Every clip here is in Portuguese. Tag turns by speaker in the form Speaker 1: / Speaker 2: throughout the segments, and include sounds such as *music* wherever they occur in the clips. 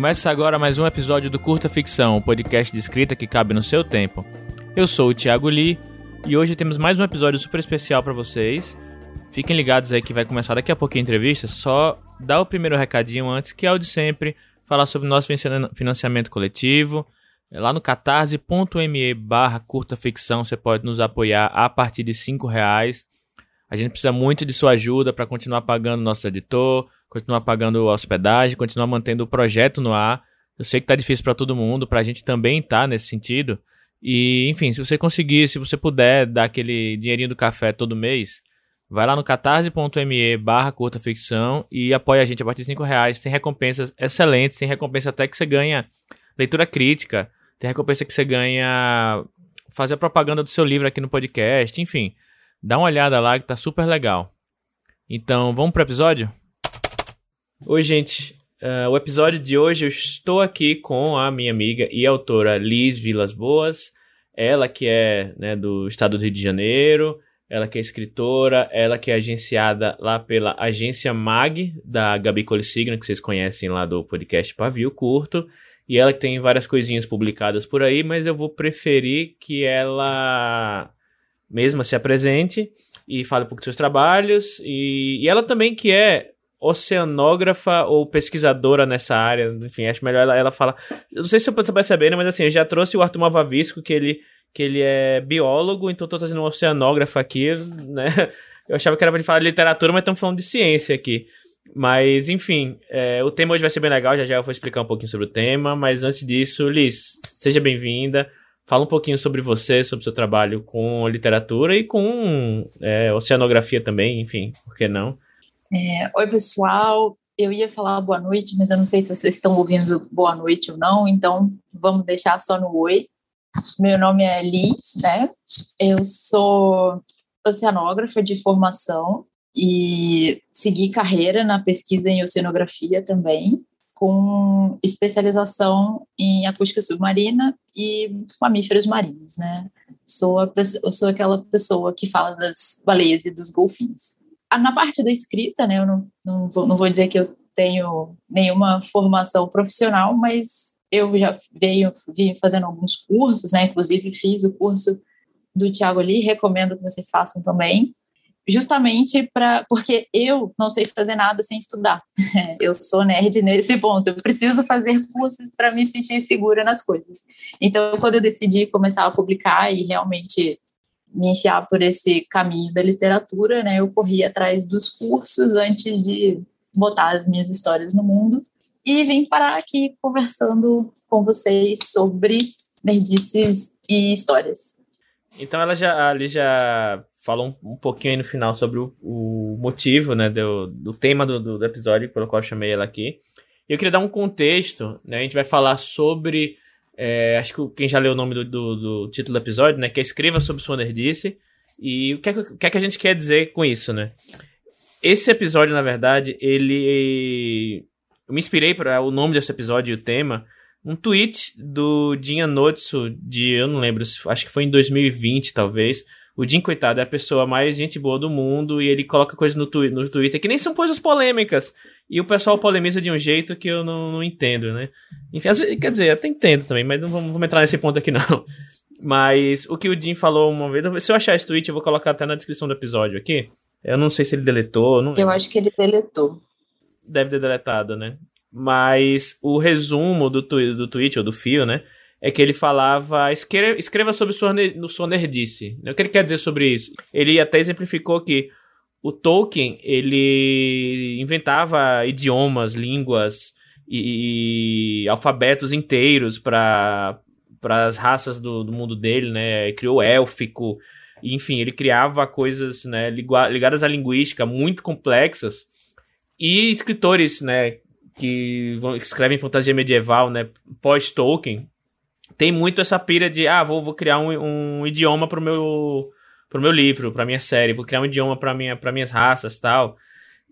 Speaker 1: Começa agora mais um episódio do Curta Ficção, um podcast de escrita que cabe no seu tempo. Eu sou o Thiago Lee e hoje temos mais um episódio super especial para vocês. Fiquem ligados aí que vai começar daqui a pouco a entrevista. Só dá o primeiro recadinho antes, que é o de sempre, falar sobre o nosso financiamento coletivo. Lá no catarse.me barra curta ficção você pode nos apoiar a partir de 5 reais. A gente precisa muito de sua ajuda para continuar pagando nosso editor, continuar pagando hospedagem, continuar mantendo o projeto no ar. Eu sei que tá difícil para todo mundo, pra gente também tá nesse sentido. E, enfim, se você conseguir, se você puder dar aquele dinheirinho do café todo mês, vai lá no catarse.me barra curta ficção e apoia a gente a partir de 5 reais. Tem recompensas excelentes, tem recompensa até que você ganha leitura crítica, tem recompensa que você ganha fazer a propaganda do seu livro aqui no podcast, enfim. Dá uma olhada lá que tá super legal. Então, vamos pro episódio? Oi, gente. Uh, o episódio de hoje eu estou aqui com a minha amiga e autora Liz Vilas Boas. Ela que é né, do estado do Rio de Janeiro, ela que é escritora, ela que é agenciada lá pela agência MAG, da Gabi Colissigno, que vocês conhecem lá do podcast Pavio Curto. E ela que tem várias coisinhas publicadas por aí, mas eu vou preferir que ela mesma se apresente e fale um pouco dos seus trabalhos. E, e ela também que é oceanógrafa ou pesquisadora nessa área, enfim, acho melhor ela, ela falar. Eu não sei se você tá percebendo, mas assim, eu já trouxe o Arthur Mavavisco, que ele, que ele é biólogo, então tô trazendo um oceanógrafo aqui, né? Eu achava que era pra ele falar de literatura, mas estamos falando de ciência aqui. Mas, enfim, é, o tema hoje vai ser bem legal, já já eu vou explicar um pouquinho sobre o tema, mas antes disso, Liz, seja bem-vinda. Fala um pouquinho sobre você, sobre o seu trabalho com literatura e com é, oceanografia também, enfim, por que não?
Speaker 2: É, Oi, pessoal. Eu ia falar boa noite, mas eu não sei se vocês estão ouvindo boa noite ou não, então vamos deixar só no oi. Meu nome é Liz, né? Eu sou oceanógrafa de formação e segui carreira na pesquisa em oceanografia também, com especialização em acústica submarina e mamíferos marinhos, né? Sou, a, sou aquela pessoa que fala das baleias e dos golfinhos. Na parte da escrita, né, eu não, não, vou, não vou dizer que eu tenho nenhuma formação profissional, mas eu já venho, vim fazendo alguns cursos, né, inclusive fiz o curso do Tiago ali, recomendo que vocês façam também, justamente para porque eu não sei fazer nada sem estudar. *laughs* Eu sou nerd nesse ponto. Eu preciso fazer cursos para me sentir segura nas coisas. Então, quando eu decidi começar a publicar e realmente me enfiar por esse caminho da literatura, né? Eu corri atrás dos cursos antes de botar as minhas histórias no mundo e vim parar aqui conversando com vocês sobre nerdices e histórias.
Speaker 1: Então ela já ali já falou um, um, pouquinho aí no final sobre o, o motivo, né, do, do tema do, do, episódio pelo qual eu chamei ela aqui. Eu queria dar um contexto, né? A gente vai falar sobre é, acho que quem já leu o nome do, do, do, título do episódio, né? Que é Escreva sobre sua nerdice. E o que, é, o que é que a gente quer dizer com isso, né? Esse episódio, na verdade, ele. Eu me inspirei para o nome desse episódio e o tema. Um tweet do Jin Anotsu de. Eu não lembro, acho que foi em 2020, talvez. O Jim, coitado, é a pessoa mais gente boa do mundo e ele coloca coisas no, tu no Twitter que nem são coisas polêmicas. E o pessoal polemiza de um jeito que eu não, não entendo, né? Enfim, vezes, quer dizer, até entendo também, mas não vamos, vamos, entrar nesse ponto aqui *laughs* não. Mas o que o Jim falou uma vez, se eu achar esse tweet, eu vou colocar até na descrição do episódio aqui. Eu não sei se ele deletou. Não...
Speaker 2: Eu acho que ele deletou.
Speaker 1: Deve ter deletado, né? Mas o resumo do, tu, do tweet, ou do fio, né? É que ele falava, escreva, sobre sua, sua nerdice. O que ele quer dizer sobre isso? Ele até exemplificou que o Tolkien, ele inventava idiomas, línguas e, e alfabetos inteiros para as raças do, do, mundo dele, né? Criou élfico, enfim, ele criava coisas né, ligadas à linguística muito complexas. E escritores, né, que, que escrevem fantasia medieval, né, pós-Tolkien, tem muito essa pira de, ah, vou, vou criar um, um idioma pro meu pro meu livro, pra minha série, vou criar um idioma para minha, para minhas raças tal.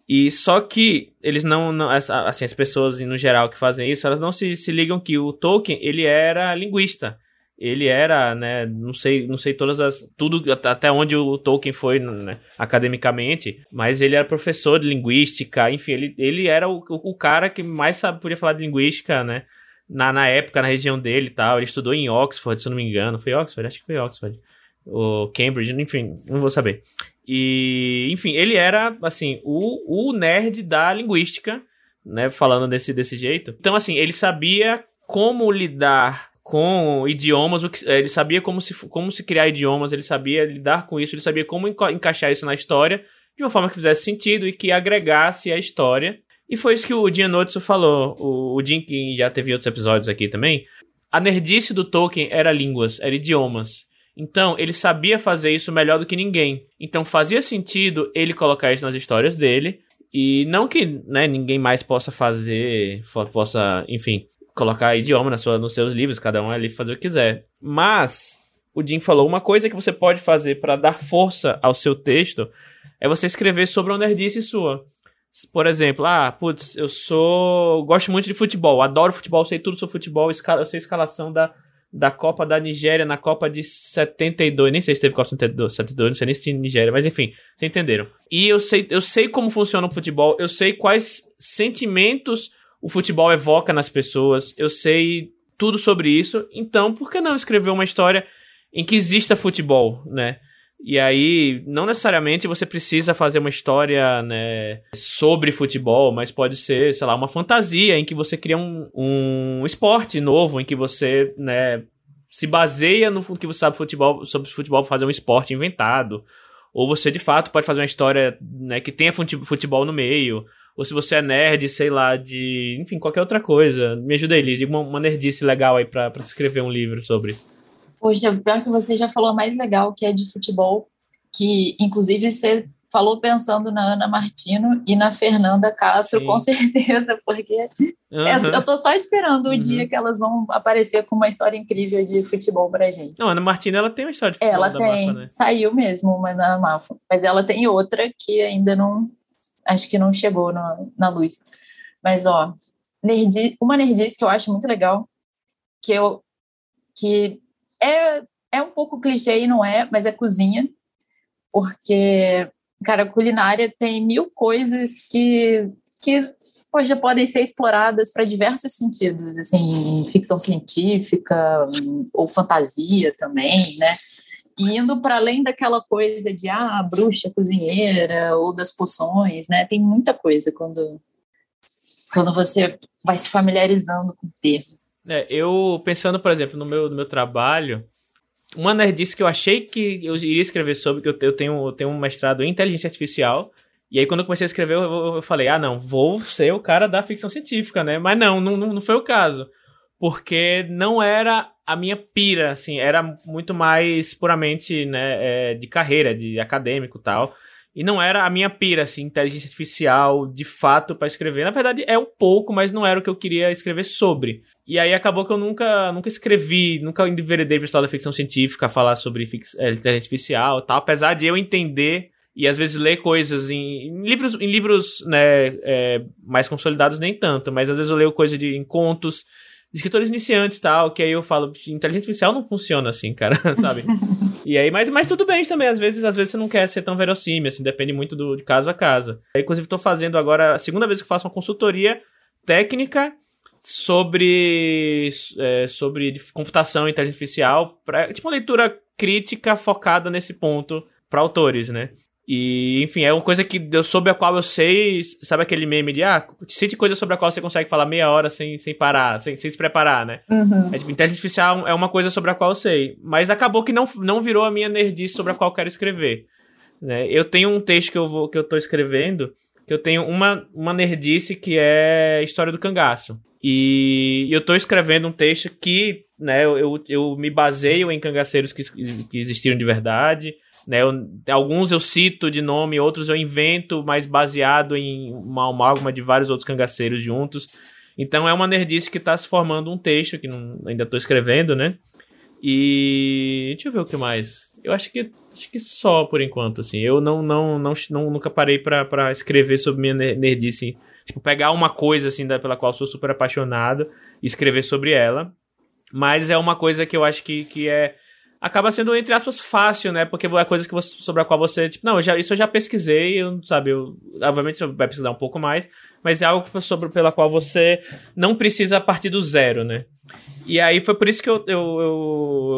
Speaker 1: E só que eles não, não, assim, as pessoas no geral que fazem isso, elas não se, se ligam que o Tolkien, ele era linguista. ele era, né, não sei, não sei todas as tudo até onde o Tolkien foi né, academicamente, mas ele era professor de linguística, enfim, ele, ele era o, o cara que mais sabe, podia falar de linguística, né? Na, na época, na região dele e tal, ele estudou em Oxford, se eu não me engano, foi Oxford, acho que foi Oxford, ou Cambridge, enfim, não vou saber. E, enfim, ele era, assim, o, o nerd da linguística, né, falando desse, desse jeito. Então, assim, ele sabia como lidar com idiomas, ele sabia como se, como se criar idiomas, ele sabia lidar com isso, ele sabia como enca encaixar isso na história de uma forma que fizesse sentido e que agregasse a história. E foi isso que o Jim Notso falou. O, o Jim, que já teve outros episódios aqui também. A nerdice do Tolkien era línguas, era idiomas. Então, ele sabia fazer isso melhor do que ninguém. Então, fazia sentido ele colocar isso nas histórias dele. E não que né, ninguém mais possa fazer, possa, enfim, colocar idioma na sua, nos seus livros, cada um ali fazer o que quiser. Mas o Jim falou uma coisa que você pode fazer para dar força ao seu texto é você escrever sobre uma nerdice sua. Por exemplo, ah, putz, eu sou. gosto muito de futebol, adoro futebol, sei tudo sobre futebol, eu sei escalação da, da Copa da Nigéria na Copa de 72. Nem sei se teve Copa de 72, não sei nem se tinha Nigéria, mas enfim, vocês entenderam. E eu sei, eu sei como funciona o futebol, eu sei quais sentimentos o futebol evoca nas pessoas, eu sei tudo sobre isso, então por que não escrever uma história em que exista futebol, né? E aí, não necessariamente você precisa fazer uma história né, sobre futebol, mas pode ser, sei lá, uma fantasia em que você cria um, um esporte novo, em que você né, se baseia no que você sabe futebol, sobre futebol para fazer um esporte inventado. Ou você, de fato, pode fazer uma história né, que tenha futebol no meio ou se você é nerd, sei lá, de. Enfim, qualquer outra coisa. Me ajuda aí, Liz. Uma, uma nerdice legal aí pra escrever um livro sobre.
Speaker 2: Poxa, pior que você já falou mais legal, que é de futebol, que inclusive você falou pensando na Ana Martino e na Fernanda Castro, Sim. com certeza, porque uhum. eu tô só esperando o uhum. dia que elas vão aparecer com uma história incrível de futebol pra gente.
Speaker 1: Não, a Ana Martino, ela tem uma história de futebol
Speaker 2: Ela tem, Mafa, né? saiu mesmo uma na Mafa, mas ela tem outra que ainda não, acho que não chegou na, na luz. Mas, ó, nerdi, uma nerdice que eu acho muito legal, que eu que é, é um pouco clichê e não é, mas é cozinha, porque, cara, culinária tem mil coisas que, que poxa, podem ser exploradas para diversos sentidos, assim, ficção científica ou fantasia também, né? indo para além daquela coisa de ah, bruxa cozinheira ou das poções, né? Tem muita coisa quando quando você vai se familiarizando com o termo.
Speaker 1: É, eu pensando, por exemplo, no meu, no meu trabalho, uma nerdice que eu achei que eu iria escrever sobre, que eu, eu tenho, eu tenho um mestrado em inteligência artificial, e aí quando eu comecei a escrever, eu, eu falei, ah, não, vou ser o cara da ficção científica, né? Mas não, não, não foi o caso. Porque não era a minha pira, assim, era muito mais puramente, né, é, de carreira, de acadêmico e tal. E não era a minha pira, assim, inteligência artificial, de fato, para escrever. Na verdade, é um pouco, mas não era o que eu queria escrever sobre. E aí acabou que eu nunca, nunca escrevi, nunca enveredei pra história da ficção científica, falar sobre é, inteligência artificial e tal, apesar de eu entender e às vezes ler coisas em, em livros, em livros né, é, mais consolidados nem tanto, mas às vezes eu leio coisa de em contos escritores iniciantes e tal, que aí eu falo, inteligência artificial não funciona assim, cara, *laughs* sabe? E aí, mas, mas tudo bem também, às vezes, às vezes você não quer ser tão verossímil, assim, depende muito do, de caso a caso. Inclusive, estou fazendo agora, a segunda vez que faço uma consultoria técnica sobre, é, sobre computação e inteligência artificial, pra, tipo uma leitura crítica focada nesse ponto para autores, né? E, enfim, é uma coisa que eu, sobre a qual eu sei, sabe aquele meme de, ah, cite coisa sobre a qual você consegue falar meia hora sem, sem parar, sem, sem se preparar, né?
Speaker 2: Uhum.
Speaker 1: É, tipo, inteligência artificial é uma coisa sobre a qual eu sei, mas acabou que não, não virou a minha nerdice sobre a qual eu quero escrever. Né? Eu tenho um texto que eu, vou, que eu tô escrevendo, que eu tenho uma, uma nerdice que é História do Cangaço. E eu tô escrevendo um texto que, né, eu, eu me baseio em cangaceiros que, que existiram de verdade, né? Eu, alguns eu cito de nome, outros eu invento, mas baseado em uma amálgama de vários outros cangaceiros juntos. Então é uma nerdice que está se formando um texto, que não, ainda estou escrevendo, né? E deixa eu ver o que mais. Eu acho que acho que só por enquanto, assim. Eu não, não, não, não nunca parei para escrever sobre minha nerdice. Tipo, pegar uma coisa assim da, pela qual sou super apaixonado e escrever sobre ela. Mas é uma coisa que eu acho que, que é acaba sendo, entre aspas, fácil, né? Porque é coisa que você, sobre a qual você, tipo, não, já, isso eu já pesquisei, eu, sabe, eu, obviamente você vai precisar um pouco mais, mas é algo sobre, pela qual você não precisa partir do zero, né? E aí foi por isso que eu, eu,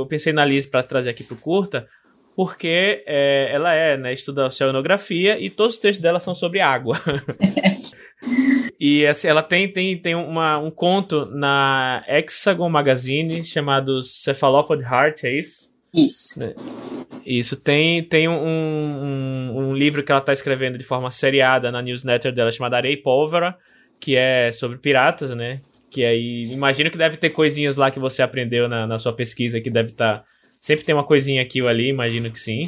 Speaker 1: eu pensei na Liz para trazer aqui pro curta, porque é, ela é, né, estuda oceanografia e todos os textos dela são sobre água. *laughs* e assim, ela tem, tem, tem uma, um conto na Hexagon Magazine chamado Cephalopod Heart, é isso?
Speaker 2: Isso.
Speaker 1: Né? Isso. Tem, tem um, um, um, livro que ela está escrevendo de forma seriada na newsletter dela chamada Areia e Pólvora, que é sobre piratas, né? Que aí, imagino que deve ter coisinhas lá que você aprendeu na, na sua pesquisa, que deve estar... Tá, sempre tem uma coisinha aqui ou ali, imagino que sim.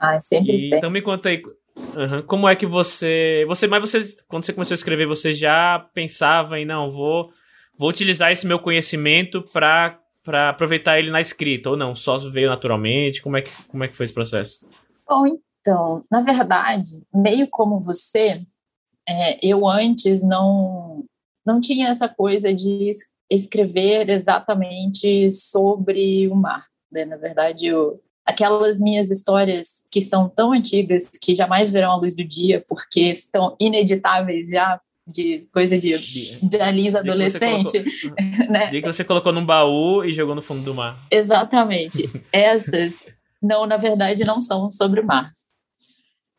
Speaker 2: Ah, sempre e,
Speaker 1: tem. Então me conta aí, uhum, como é que você... você Mas você, quando você começou a escrever, você já pensava em, não, vou, vou utilizar esse meu conhecimento para para aproveitar ele na escrita, ou não? Só veio naturalmente? Como é que, como é que foi esse processo?
Speaker 2: Bom, então, na verdade, meio como você, é, eu antes não, não tinha essa coisa de escrever exatamente sobre o mar. Né? Na verdade, eu, aquelas minhas histórias que são tão antigas que jamais verão a luz do dia porque estão ineditáveis já de coisa de, de Alice adolescente.
Speaker 1: Colocou, *laughs* né? Dia que você colocou num baú e jogou no fundo do mar.
Speaker 2: Exatamente. *laughs* Essas, não, na verdade, não são sobre o mar.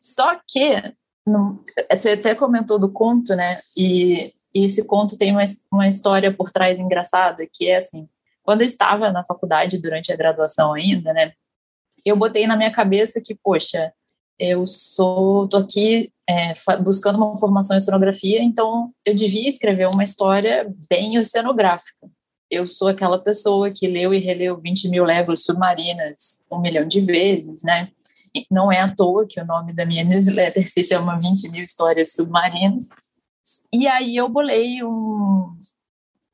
Speaker 2: Só que, não, você até comentou do conto, né? E, e esse conto tem uma, uma história por trás engraçada, que é assim, quando eu estava na faculdade, durante a graduação ainda, né? Eu botei na minha cabeça que, poxa, eu sou, tô aqui é, buscando uma formação em oceanografia, então eu devia escrever uma história bem oceanográfica. Eu sou aquela pessoa que leu e releu 20 mil léguas submarinas um milhão de vezes, né? E não é à toa que o nome da minha *laughs* newsletter se chama 20 mil histórias submarinas. E aí eu bolei um...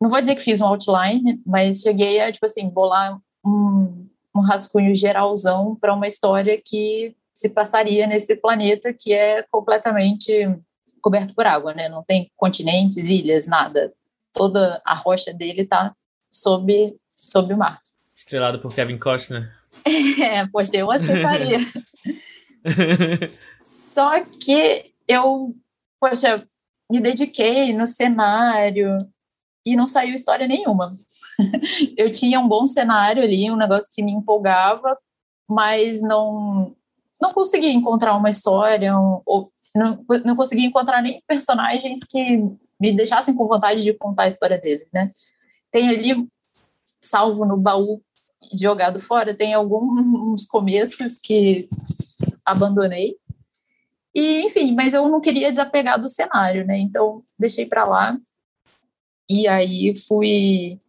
Speaker 2: Não vou dizer que fiz um outline, mas cheguei a, tipo assim, bolar um, um rascunho geralzão para uma história que se passaria nesse planeta que é completamente coberto por água, né? Não tem continentes, ilhas, nada. Toda a rocha dele está sob, sob o mar.
Speaker 1: Estrelado por Kevin Costner. *laughs*
Speaker 2: É, poxa, eu aceitaria. *laughs* Só que eu, poxa, me dediquei no cenário e não saiu história nenhuma. *laughs* Eu tinha um bom cenário ali, um negócio que me empolgava, mas não não consegui encontrar uma história, um, ou não, não consegui encontrar nem personagens que me deixassem com vontade de contar a história deles, né? Tem ali, salvo no baú jogado fora, tem alguns *laughs* começos que abandonei. E, enfim, mas eu não queria desapegar do cenário, né? Então, deixei para lá. E aí fui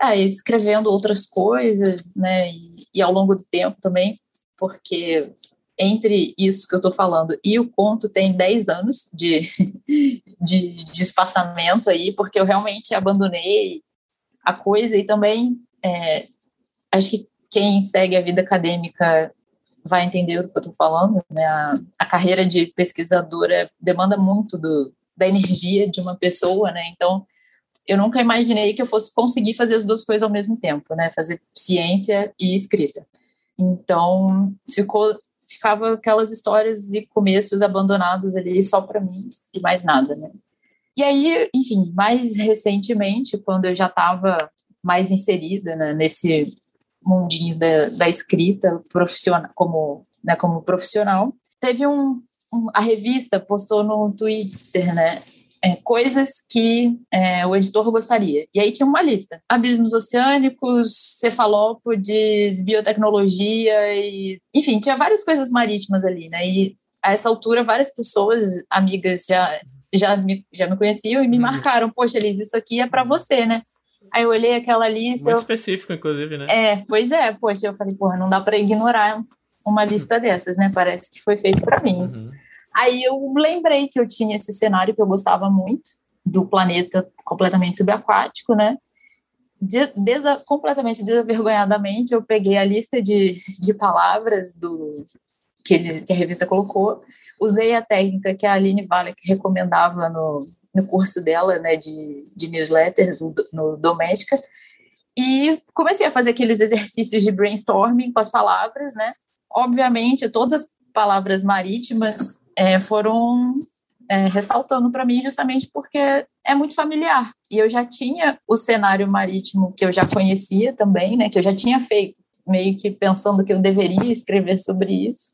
Speaker 2: é, escrevendo outras coisas, né? E, e, ao longo do tempo também porque entre isso que eu estou falando e o conto tem 10 anos de, *laughs* de, de, espaçamento aí, porque eu realmente abandonei a coisa e também é, acho que quem segue a vida acadêmica vai entender do que eu estou falando, né? A, a, carreira de pesquisadora demanda muito do, da energia de uma pessoa, né? Então, eu nunca imaginei que eu fosse conseguir fazer as duas coisas ao mesmo tempo, né? Fazer ciência e escrita. Então, ficou ficava aquelas histórias e começos abandonados ali só para mim e mais nada, né? E aí, enfim, mais recentemente, quando eu já estava mais inserida né, nesse mundinho da, da escrita profissional, como, né, como profissional, teve um, um, a revista postou no Twitter, né, é, coisas que é, o editor gostaria. E aí tinha uma lista: abismos oceânicos, cefalópodes, biotecnologia e, enfim, tinha várias coisas marítimas ali, né? E a essa altura várias pessoas, amigas já já me, já me conheciam e me uhum. marcaram: poxa, Liz, isso aqui é para você, né? Aí eu olhei aquela lista.
Speaker 1: Muito
Speaker 2: eu...
Speaker 1: específico, inclusive, né?
Speaker 2: É, pois é, poxa, eu falei, porra, não dá para ignorar uma lista dessas, né? Parece que foi feito para mim. Uhum. Aí eu lembrei que eu tinha esse cenário que eu gostava muito, do planeta completamente subaquático, né? De, desa, completamente desavergonhadamente, eu peguei a lista de, de palavras do que, ele, que a revista colocou, usei a técnica que a Aline Vale recomendava no, no curso dela, né, de, de newsletter no, no Doméstica, E comecei a fazer aqueles exercícios de brainstorming com as palavras, né? Obviamente, todas as palavras marítimas é, foram é, ressaltando para mim justamente porque é muito familiar. E eu já tinha o cenário marítimo que eu já conhecia também, né? Que eu já tinha feito, meio que pensando que eu deveria escrever sobre isso.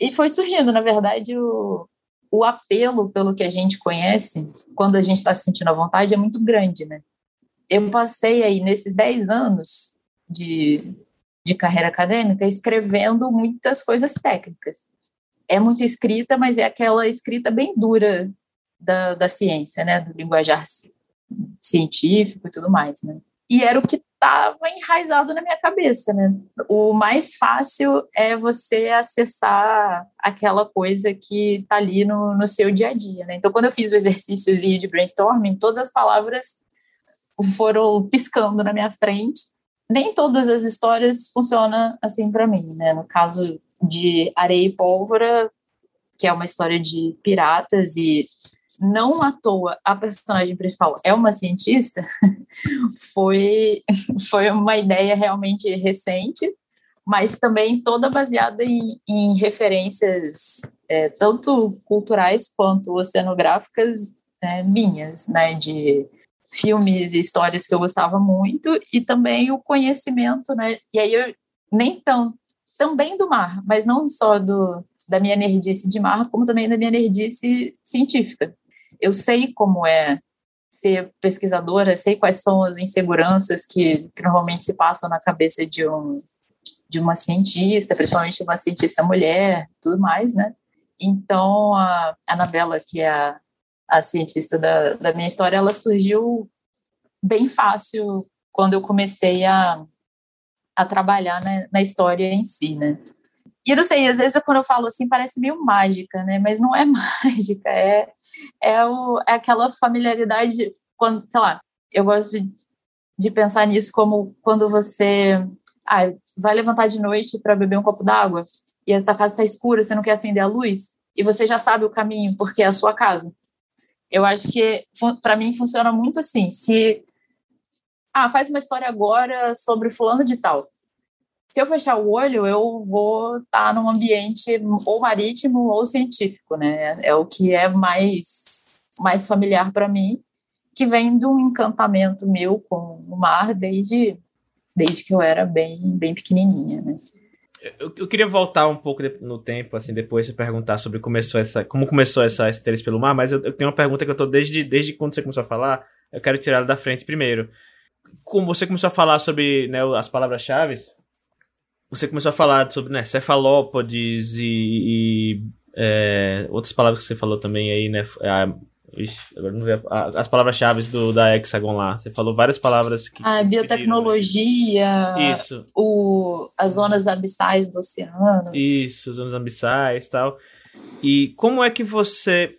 Speaker 2: E foi surgindo, na verdade, o, o apelo pelo que a gente conhece, quando a gente está se sentindo à vontade, é muito grande, né? Eu passei aí, nesses 10 anos de, de carreira acadêmica, escrevendo muitas coisas técnicas. É muito escrita, mas é aquela escrita bem dura da, da ciência, né? Do linguajar científico e tudo mais, né? E era o que estava enraizado na minha cabeça, né? O mais fácil é você acessar aquela coisa que está ali no, no seu dia a dia, né? Então, quando eu fiz o exercício de brainstorming, todas as palavras foram piscando na minha frente. Nem todas as histórias funcionam assim para mim, né? No caso de Areia e Pólvora, que é uma história de piratas e não à toa a personagem principal é uma cientista, *laughs* foi, *laughs* foi uma ideia realmente recente, mas também toda baseada em, em referências é, tanto culturais quanto oceanográficas é, minhas, né, de filmes e histórias que eu gostava muito e também o conhecimento, né, e aí eu nem tão também do mar, mas não só do da minha nerdice de mar, como também da minha nerdice científica eu sei como é ser pesquisadora, sei quais são as inseguranças que, que normalmente se passam na cabeça de um de uma cientista, principalmente uma cientista mulher, tudo mais, né? Então, a Anabela, que é a, a cientista da, da minha história, ela surgiu bem fácil quando eu comecei a, a trabalhar na, na história em si, né? E eu não sei, às vezes quando eu falo assim parece meio mágica, né? Mas não é *laughs* mágica, é, é, o, é aquela familiaridade, quando, sei lá, eu gosto de, de pensar nisso como quando você ah, vai levantar de noite para beber um copo d'água e a tua casa está escura, você não quer acender a luz e você já sabe o caminho porque é a sua casa. Eu acho que para mim funciona muito assim. Se ah, faz uma história agora sobre fulano de tal se eu fechar o olho, eu vou estar tá num ambiente ou marítimo ou científico, né? É o que é mais, mais familiar para mim, que vem de um encantamento meu com o mar desde, desde que eu era bem, bem pequenininha, né?
Speaker 1: Eu, eu, queria voltar um pouco no tempo, assim, depois de perguntar sobre começou essa, como começou essa interesse pelo mar, mas eu, eu, tenho uma pergunta que eu tô desde, desde quando você começou a falar, eu quero tirar ela da frente primeiro. Como você começou a falar sobre né, as palavras-chave, você começou a falar sobre né, cefalópodes e, e é, outras palavras que você falou também aí, né? A, ixi, agora não vê as palavras-chave da Hexagon lá. Você falou várias palavras que.
Speaker 2: A biotecnologia.
Speaker 1: Né? Isso.
Speaker 2: O, as zonas abissais do oceano.
Speaker 1: Isso, zonas abissais e tal. E como é que você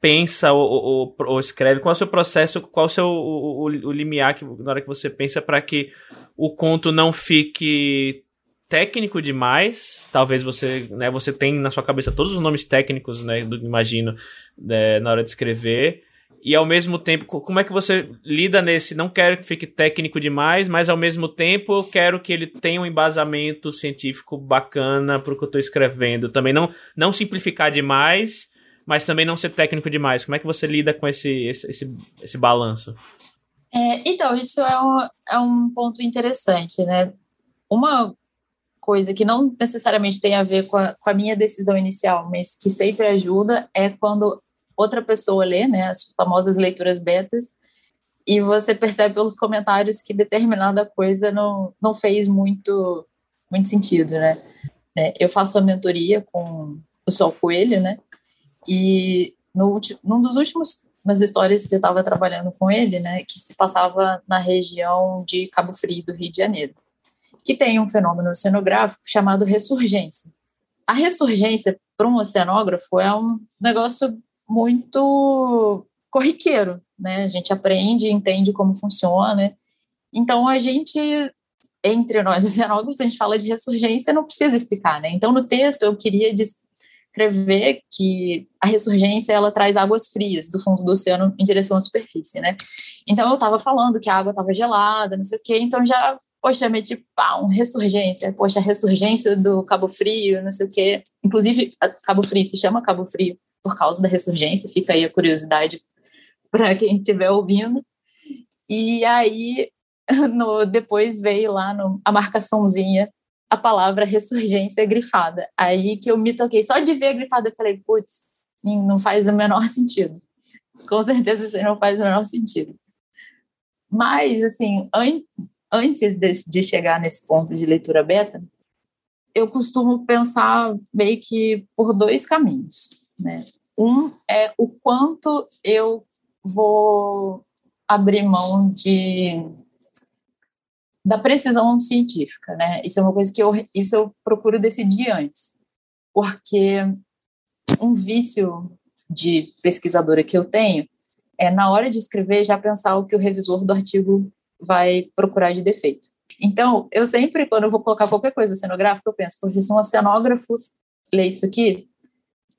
Speaker 1: pensa ou, ou, ou, escreve? Qual é o seu processo? Qual é o seu o, o, o limiar que, na hora que você pensa para que o conto não fique técnico demais. Talvez você, né, você tem na sua cabeça todos os nomes técnicos, né, do, imagino, né, na hora de escrever. E ao mesmo tempo, como é que você lida nesse? Não quero que fique técnico demais, mas ao mesmo tempo eu quero que ele tenha um embasamento científico bacana para o que eu estou escrevendo. Também não, não simplificar demais, mas também não ser técnico demais. Como é que você lida com esse, esse, esse, esse balanço?
Speaker 2: É, então, isso é um, é um ponto interessante, né? Uma coisa que não necessariamente tem a ver com a, com a minha decisão inicial, mas que sempre ajuda, é quando outra pessoa lê, né, as famosas leituras betas, e você percebe pelos comentários que determinada coisa não, não fez muito, muito sentido, né? É, eu faço a mentoria com o Sol Coelho, né? E no, num dos últimos umas histórias que eu estava trabalhando com ele, né, que se passava na região de Cabo Frio, do Rio de Janeiro que tem um fenômeno oceanográfico chamado ressurgência. A ressurgência, para um oceanógrafo, é um negócio muito corriqueiro, né? A gente aprende, entende como funciona. Então, a gente, entre nós oceanógrafos, a gente fala de ressurgência, não precisa explicar, né? Então, no texto, eu queria descrever que a ressurgência ela traz águas frias do fundo do oceano em direção à superfície, né? Então eu estava falando que a água estava gelada, não sei o quê, então já poxa, meti pá, um ressurgência, poxa, a ressurgência do Cabo Frio, não sei o quê. Inclusive, Cabo Frio se chama Cabo Frio por causa da ressurgência, fica aí a curiosidade para quem estiver ouvindo. E aí, *laughs* no, depois veio lá no, a marcaçãozinha a palavra ressurgência grifada. Aí que eu me toquei, só de ver a grifada, eu falei, putz, não faz o menor *laughs* sentido. Com certeza isso não faz o menor sentido. Mas, assim, an antes de, chegar nesse ponto de leitura beta, eu costumo pensar meio que por dois caminhos, né? Um é o quanto eu vou abrir mão de da precisão científica, né? Isso é uma coisa que eu isso eu procuro decidir antes, porque um vício de pesquisadora que eu tenho é na hora de escrever já pensar o que o revisor do artigo vai procurar de defeito. Então, eu sempre, quando eu vou colocar qualquer coisa cenográfica, eu penso, porque se um cenógrafo lê isso aqui,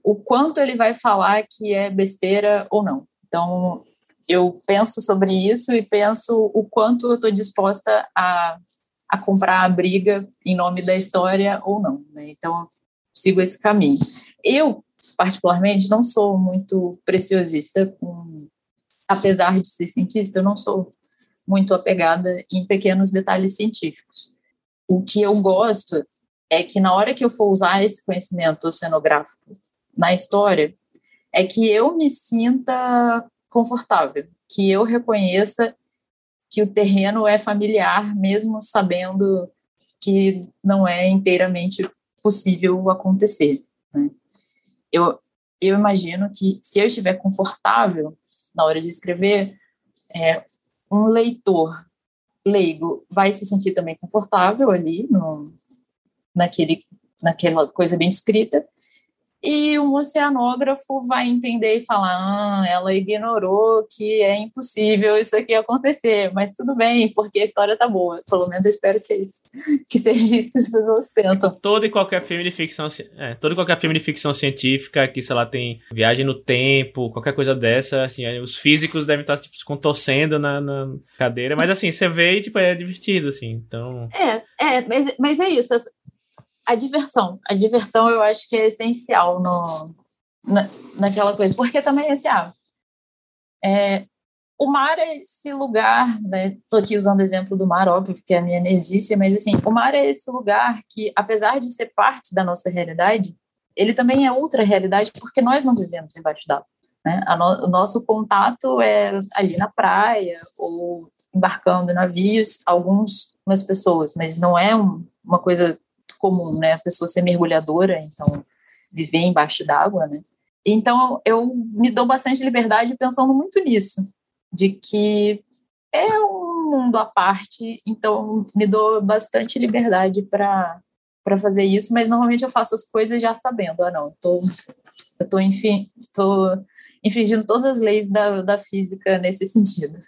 Speaker 2: o quanto ele vai falar que é besteira ou não. Então, eu penso sobre isso e penso o quanto eu estou disposta a, a comprar a briga em nome da história ou não. Né? Então, sigo esse caminho. Eu, particularmente, não sou muito preciosista, com, apesar de ser cientista, eu não sou muito apegada em pequenos detalhes científicos. O que eu gosto é que na hora que eu for usar esse conhecimento oceanográfico na história é que eu me sinta confortável, que eu reconheça que o terreno é familiar, mesmo sabendo que não é inteiramente possível acontecer. Né? Eu, eu imagino que se eu estiver confortável na hora de escrever, é, um leitor leigo vai se sentir também confortável ali no, naquele, naquela coisa bem escrita, e um oceanógrafo vai entender e falar: ah, ela ignorou que é impossível isso aqui acontecer, mas tudo bem, porque a história tá boa. Pelo menos eu espero que é isso, *laughs* que seja isso que as pessoas pensam.
Speaker 1: Todo e qualquer filme de ficção, é, todo e qualquer filme de ficção científica que, sei lá, tem viagem no tempo, qualquer coisa dessa, assim, os físicos devem estar tipo, se contorcendo na, na cadeira, mas assim, você vê e tipo, é divertido, assim, então...
Speaker 2: É, é, mas, mas é isso, a diversão. A diversão eu acho que é essencial no, na, naquela coisa. Porque também, assim, ah, é, o mar é esse lugar, né? Tô aqui usando o exemplo do mar, óbvio, porque é a minha energia, mas assim, o mar é esse lugar que, apesar de ser parte da nossa realidade, ele também é outra realidade porque nós não vivemos embaixo d'água. Né? No, o nosso contato é ali na praia ou embarcando em navios, algumas pessoas, mas não é um, uma coisa comum, né? A pessoa ser mergulhadora, então viver embaixo d'água, né? Então eu me dou bastante liberdade pensando muito nisso, de que é um mundo à parte, então me dou bastante liberdade para para fazer isso, mas normalmente eu faço as coisas já sabendo, ah não, tô, eu tô enfim, tô infringindo todas as leis da, da física nesse sentido.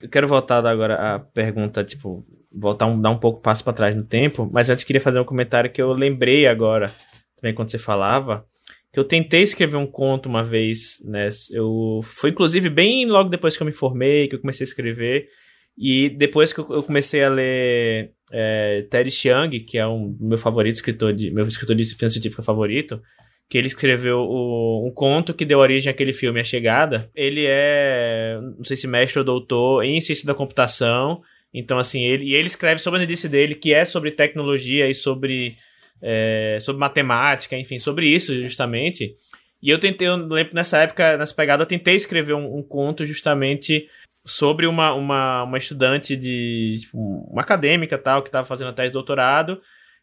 Speaker 1: Eu quero voltar agora à pergunta, tipo, voltar um, dar um pouco passo para trás no tempo, mas antes queria fazer um comentário que eu lembrei agora, também quando você falava, que eu tentei escrever um conto uma vez, né? Eu foi inclusive bem logo depois que eu me formei, que eu comecei a escrever, e depois que eu comecei a ler é, Terry Chiang, que é um meu favorito escritor de meu escritor de ficção científica favorito, que ele escreveu o, um conto que deu origem àquele filme A Chegada. Ele é, não sei se mestre ou doutor em ciência da computação então, assim, ele, e ele escreve sobre a notícia dele, que é sobre tecnologia e sobre, é, sobre matemática, enfim, sobre isso, justamente. E eu tentei, eu lembro nessa época, nessa pegada, eu tentei escrever um, um conto justamente sobre uma, uma, uma estudante de. Tipo, uma acadêmica tal, que estava fazendo a tese de doutorado.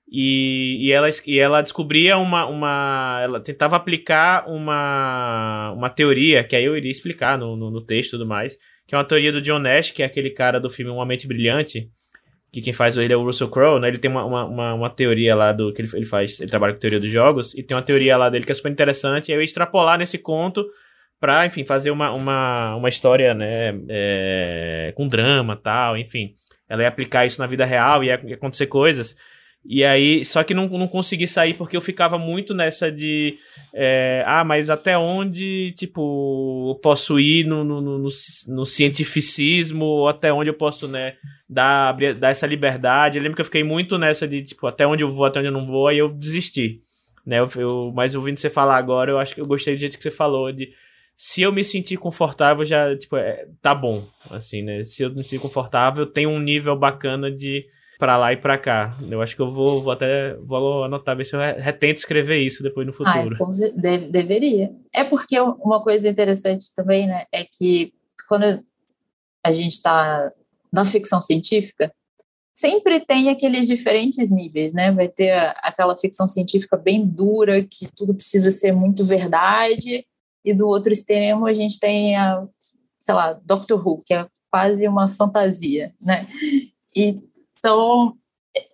Speaker 1: E, e, ela, e ela descobria uma, uma. Ela tentava aplicar uma, uma teoria, que aí eu iria explicar no, no, no texto e tudo mais que é uma teoria do John Nash, que é aquele cara do filme Uma Mente Brilhante, que quem faz ele é o Russell Crowe, né? Ele tem uma, uma, uma, teoria lá do que ele, ele faz, ele trabalha com teoria dos jogos, e tem uma teoria lá dele que é super interessante, e eu ia extrapolar nesse conto pra, enfim, fazer uma, uma, uma história, né, é, com drama tal, enfim. Ela ia aplicar isso na vida real, ia acontecer coisas. E aí, só que não, não consegui sair porque eu ficava muito nessa de. É, ah, mas até onde, tipo, eu posso ir no, no, no, no cientificismo, ou até onde eu posso, né, dar, dar essa liberdade. Eu lembro que eu fiquei muito nessa de, tipo, até onde eu vou, até onde eu não vou, aí eu desisti. Né, eu, eu, mas ouvindo você falar agora, eu acho que eu gostei do jeito que você falou, de se eu me sentir confortável, já, tipo, é, tá bom, assim, né? Se eu me sentir confortável, tenho um nível bacana de para lá e para cá. Eu acho que eu vou, vou até vou anotar, ver se eu retento escrever isso depois no futuro.
Speaker 2: Ai, deve, deveria. É porque uma coisa interessante também, né, é que quando a gente está na ficção científica, sempre tem aqueles diferentes níveis, né? Vai ter aquela ficção científica bem dura, que tudo precisa ser muito verdade, e do outro extremo a gente tem a, sei lá, Doctor Who, que é quase uma fantasia, né? E então,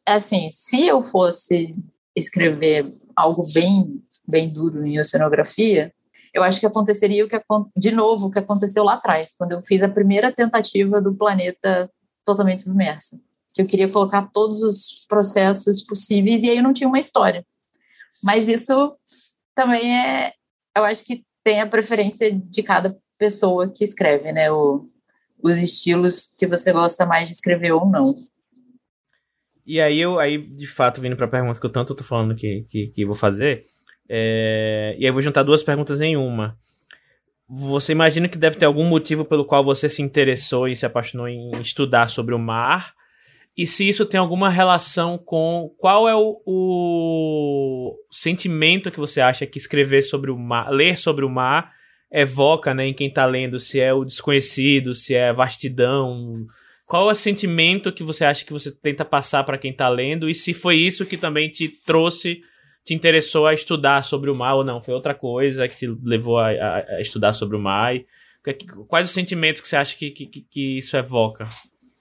Speaker 2: assim, se eu fosse escrever algo bem, bem duro em oceanografia, eu acho que aconteceria o que de novo o que aconteceu lá atrás, quando eu fiz a primeira tentativa do planeta totalmente submerso, que eu queria colocar todos os processos possíveis e aí eu não tinha uma história. Mas isso também é, eu acho que tem a preferência de cada pessoa que escreve, né? O, os estilos que você gosta mais de escrever ou não.
Speaker 1: E aí eu, aí, de fato, vindo pra pergunta que eu tanto tô falando que, que, que vou fazer, é... e aí vou juntar duas perguntas em uma. Você imagina que deve ter algum motivo pelo qual você se interessou e se apaixonou em estudar sobre o mar? E se isso tem alguma relação com qual é o, o sentimento que você acha que escrever sobre o mar, ler sobre o mar, evoca né, em quem está lendo? Se é o desconhecido, se é vastidão, qual é o sentimento que você acha que você tenta passar para quem está lendo? E se foi isso que também te trouxe, te interessou a estudar sobre o mar ou não? Foi outra coisa que te levou a, a, a estudar sobre o mar? E, quais os sentimentos que você acha que, que, que isso evoca?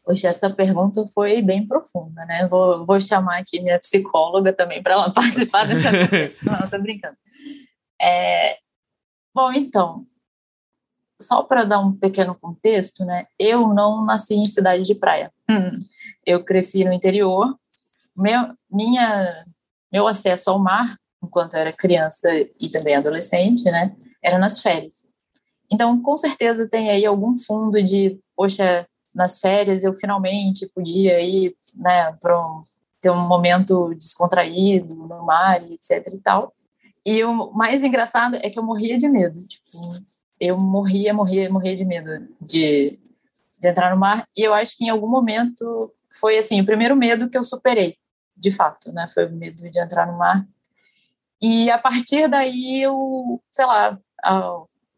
Speaker 2: Poxa, essa pergunta foi bem profunda, né? Vou, vou chamar aqui minha psicóloga também para ela *laughs* participar dessa. *laughs* não, tô brincando. É, bom, então, só para dar um pequeno contexto, né? Eu não nasci em cidade de praia. Hum. Eu cresci no interior. Meu, minha, meu acesso ao mar, enquanto era criança e também adolescente, né? Era nas férias. Então, com certeza tem aí algum fundo de, poxa, nas férias eu finalmente podia ir, né, para um, ter um momento descontraído no mar, etc e tal. E o mais engraçado é que eu morria de medo. Tipo, eu morria, morria, morria de medo de, de entrar no mar. E eu acho que em algum momento foi assim, o primeiro medo que eu superei, de fato, né? Foi o medo de entrar no mar. E a partir daí eu, sei lá,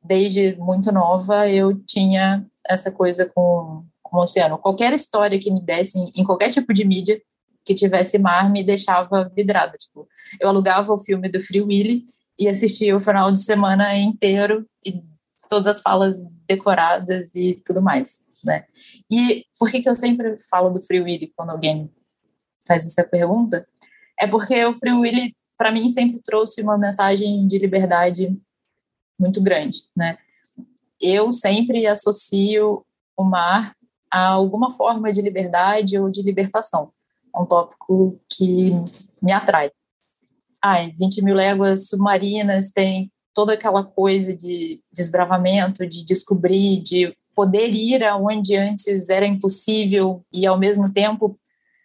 Speaker 2: desde muito nova eu tinha essa coisa com, com o oceano. Qualquer história que me desse em qualquer tipo de mídia que tivesse mar me deixava vidrada. Tipo, eu alugava o filme do Free Willy e assistia o final de semana inteiro e todas as falas decoradas e tudo mais, né? E por que, que eu sempre falo do Free Willy quando alguém faz essa pergunta? É porque o Free Willy, para mim, sempre trouxe uma mensagem de liberdade muito grande, né? Eu sempre associo o mar a alguma forma de liberdade ou de libertação. É um tópico que me atrai. Ai, 20 mil léguas submarinas tem toda aquela coisa de desbravamento, de descobrir, de poder ir aonde antes era impossível e ao mesmo tempo,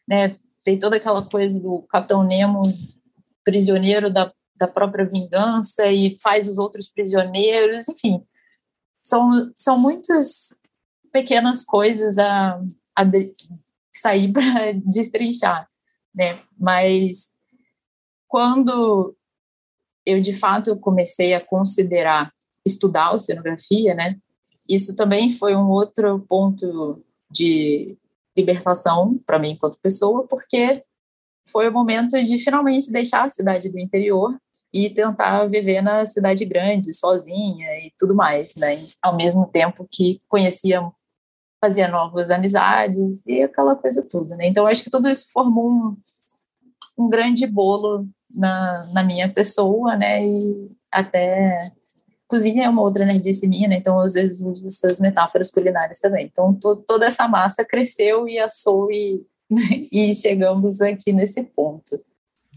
Speaker 2: né, tem toda aquela coisa do Capitão Nemo prisioneiro da, da própria vingança e faz os outros prisioneiros, enfim, são, são muitas pequenas coisas a, a sair *laughs* para destrinchar, né, mas quando eu de fato comecei a considerar estudar oceanografia, né? Isso também foi um outro ponto de libertação para mim enquanto pessoa, porque foi o momento de finalmente deixar a cidade do interior e tentar viver na cidade grande, sozinha e tudo mais, né? Ao mesmo tempo que conhecia, fazia novas amizades e aquela coisa toda, né? Então acho que tudo isso formou um, um grande bolo na, na minha pessoa, né? E até cozinha é uma outra nerdice minha, né? Então, às vezes, uso essas metáforas culinárias também. Então, to, toda essa massa cresceu e assou e *laughs* e chegamos aqui nesse ponto.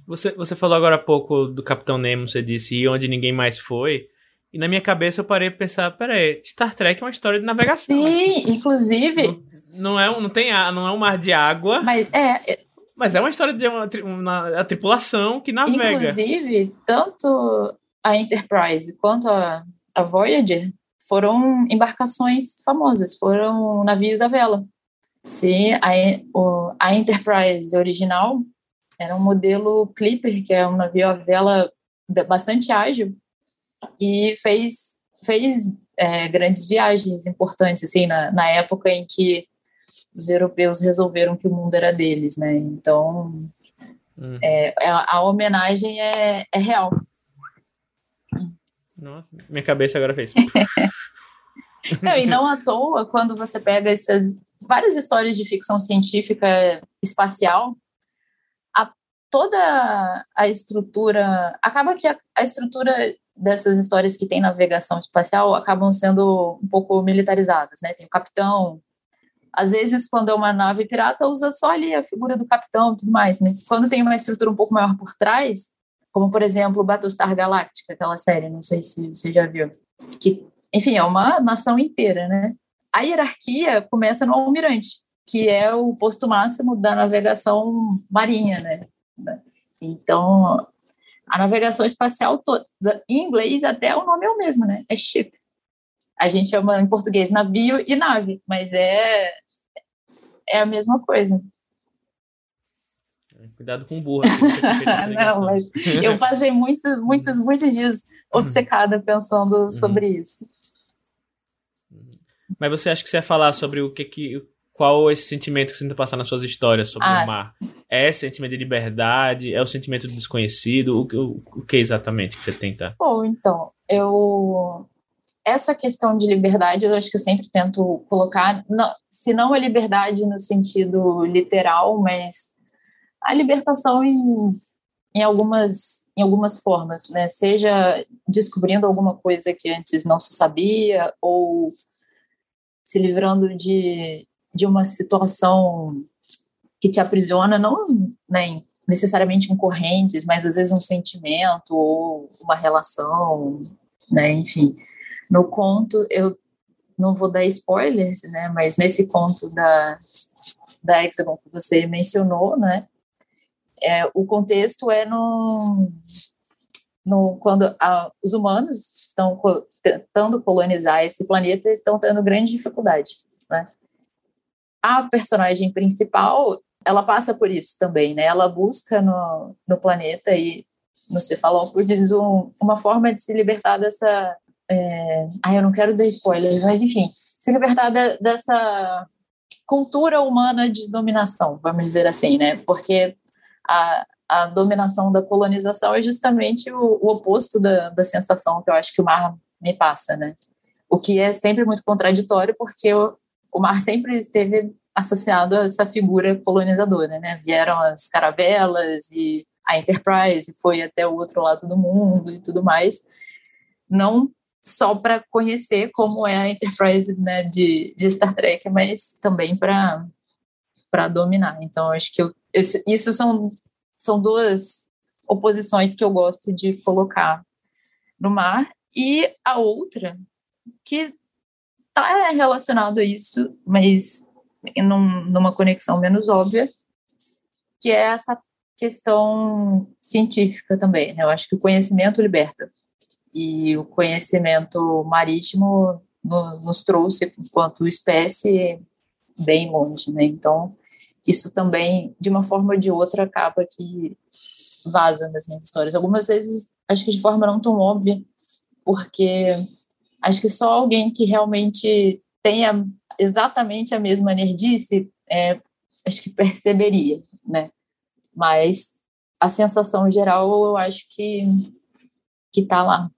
Speaker 1: Você, você falou agora há pouco do Capitão Nemo, você disse, e onde ninguém mais foi. E na minha cabeça eu parei pra pensar, peraí, Star Trek é uma história de navegação.
Speaker 2: Sim, inclusive.
Speaker 1: Não, não, é, não tem não é um mar de água.
Speaker 2: Mas é.
Speaker 1: Mas é uma história de uma, uma a tripulação que navega.
Speaker 2: Inclusive, tanto a Enterprise quanto a, a Voyager foram embarcações famosas, foram navios à vela. Se a, o, a Enterprise original era um modelo Clipper, que é um navio à vela bastante ágil, e fez, fez é, grandes viagens importantes, assim, na, na época em que os europeus resolveram que o mundo era deles, né? Então, hum. é, a, a, homenagem é, é real.
Speaker 1: Nossa, minha cabeça agora fez. *laughs*
Speaker 2: não, e não à toa, quando você pega essas várias histórias de ficção científica espacial, a, toda a estrutura. Acaba que a, a estrutura dessas histórias que tem navegação espacial acabam sendo um pouco militarizadas, né? Tem o capitão. Às vezes, quando é uma nave pirata, usa só ali a figura do capitão e tudo mais, mas quando tem uma estrutura um pouco maior por trás, como por exemplo Battlestar Galactica, aquela série, não sei se você já viu, que, enfim, é uma nação inteira, né? A hierarquia começa no almirante, que é o posto máximo da navegação marinha, né? Então, a navegação espacial toda, em inglês até o nome é o mesmo, né? É ship. A gente chama em português navio e nave, mas é é a mesma coisa.
Speaker 1: Cuidado com o burro.
Speaker 2: Não, *laughs* mas eu passei muitos, muitos, muitos dias obcecada pensando uhum. sobre isso.
Speaker 1: Mas você acha que você ia falar sobre o que que qual esse sentimento que você tenta passar nas suas histórias sobre ah, o mar? É sentimento de liberdade? É o sentimento do desconhecido? O, o, o que exatamente que você tenta?
Speaker 2: Bom, então, eu essa questão de liberdade, eu acho que eu sempre tento colocar, não, se não a liberdade no sentido literal, mas a libertação em, em, algumas, em algumas formas, né? Seja descobrindo alguma coisa que antes não se sabia, ou se livrando de, de uma situação que te aprisiona, não né, necessariamente em correntes, mas às vezes um sentimento ou uma relação, né? Enfim, no conto eu não vou dar spoilers, né? Mas nesse conto da da Hexagon que você mencionou, né? É, o contexto é no, no quando a, os humanos estão co tentando colonizar esse planeta estão tendo grande dificuldade, né? A personagem principal, ela passa por isso também, né? Ela busca no, no planeta e no Cefalópolis um, uma forma de se libertar dessa... É, ai, eu não quero dar spoilers, mas enfim, se libertar de, dessa cultura humana de dominação, vamos dizer assim, né? Porque a, a dominação da colonização é justamente o, o oposto da, da sensação que eu acho que o mar me passa, né? O que é sempre muito contraditório, porque o, o mar sempre esteve associado a essa figura colonizadora, né? Vieram as caravelas e a Enterprise foi até o outro lado do mundo e tudo mais, não só para conhecer como é a Enterprise né, de, de Star Trek, mas também para para dominar. Então, acho que eu, isso são, são duas oposições que eu gosto de colocar no mar. E a outra, que está relacionado a isso, mas num, numa conexão menos óbvia, que é essa questão científica também. Né? Eu acho que o conhecimento liberta. E o conhecimento marítimo no, nos trouxe, enquanto espécie, bem longe. Né? Então, isso também, de uma forma ou de outra, acaba que vaza nas minhas histórias. Algumas vezes, acho que de forma não tão óbvia, porque acho que só alguém que realmente tenha exatamente a mesma nerdice, é, acho que perceberia, né? Mas a sensação geral, eu acho que que tá lá.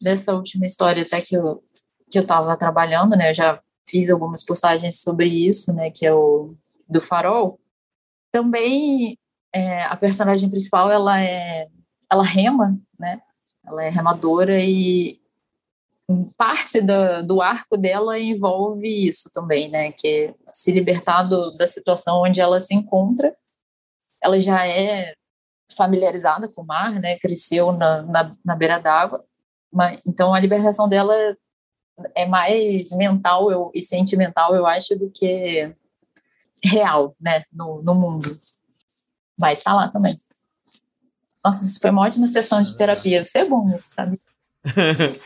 Speaker 2: Dessa última história até que eu que eu estava trabalhando, né? Eu já fiz algumas postagens sobre isso, né? Que é o do Farol, também é, a personagem principal ela é ela rema, né? Ela é remadora e parte do, do arco dela envolve isso também, né? Que é se libertar do, da situação onde ela se encontra. Ela já é familiarizada com o mar, né? Cresceu na, na, na beira d'água. Então a libertação dela é mais mental eu, e sentimental, eu acho, do que real, né? No, no mundo. Mas tá lá também. Nossa, isso foi uma ótima sessão de terapia. Você é bom nisso, sabe? *laughs*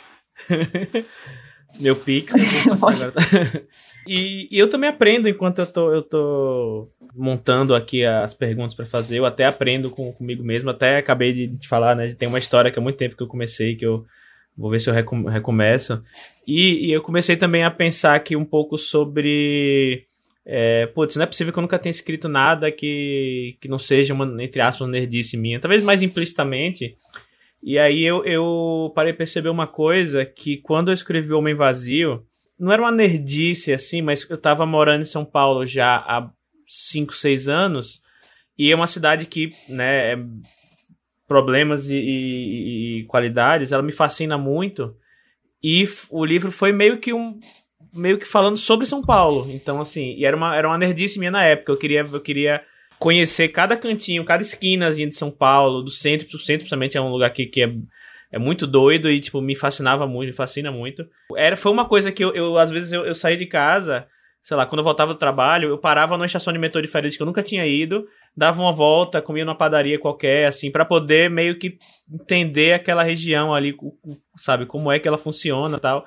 Speaker 1: Meu pix. *laughs* *laughs* e, e, eu também aprendo enquanto eu tô, eu tô montando aqui as perguntas para fazer. Eu até aprendo com, comigo mesmo. Até acabei de te falar, né? Tem uma história que há muito tempo que eu comecei, que eu vou ver se eu recomeço. E, e eu comecei também a pensar aqui um pouco sobre. É, putz, não é possível que eu nunca tenha escrito nada que, que não seja uma, entre aspas, uma nerdice minha. Talvez mais implicitamente. E aí eu, eu parei a perceber uma coisa, que quando eu escrevi O Homem Vazio, não era uma nerdice assim, mas eu tava morando em São Paulo já há 5, 6 anos, e é uma cidade que, né, é problemas e, e, e, qualidades, ela me fascina muito. E o livro foi meio que um meio que falando sobre São Paulo. Então assim, e era uma era uma nerdice minha na época. Eu queria eu queria conhecer cada cantinho, cada esquinazinha de São Paulo, do centro, o centro principalmente é um lugar que, que é, é muito doido e, tipo, me fascinava muito, me fascina muito. Era, foi uma coisa que eu, eu às vezes, eu, eu saí de casa, sei lá, quando eu voltava do trabalho, eu parava numa estação de metrô diferente que eu nunca tinha ido, dava uma volta, comia numa padaria qualquer, assim, para poder meio que entender aquela região ali, sabe, como é que ela funciona tal.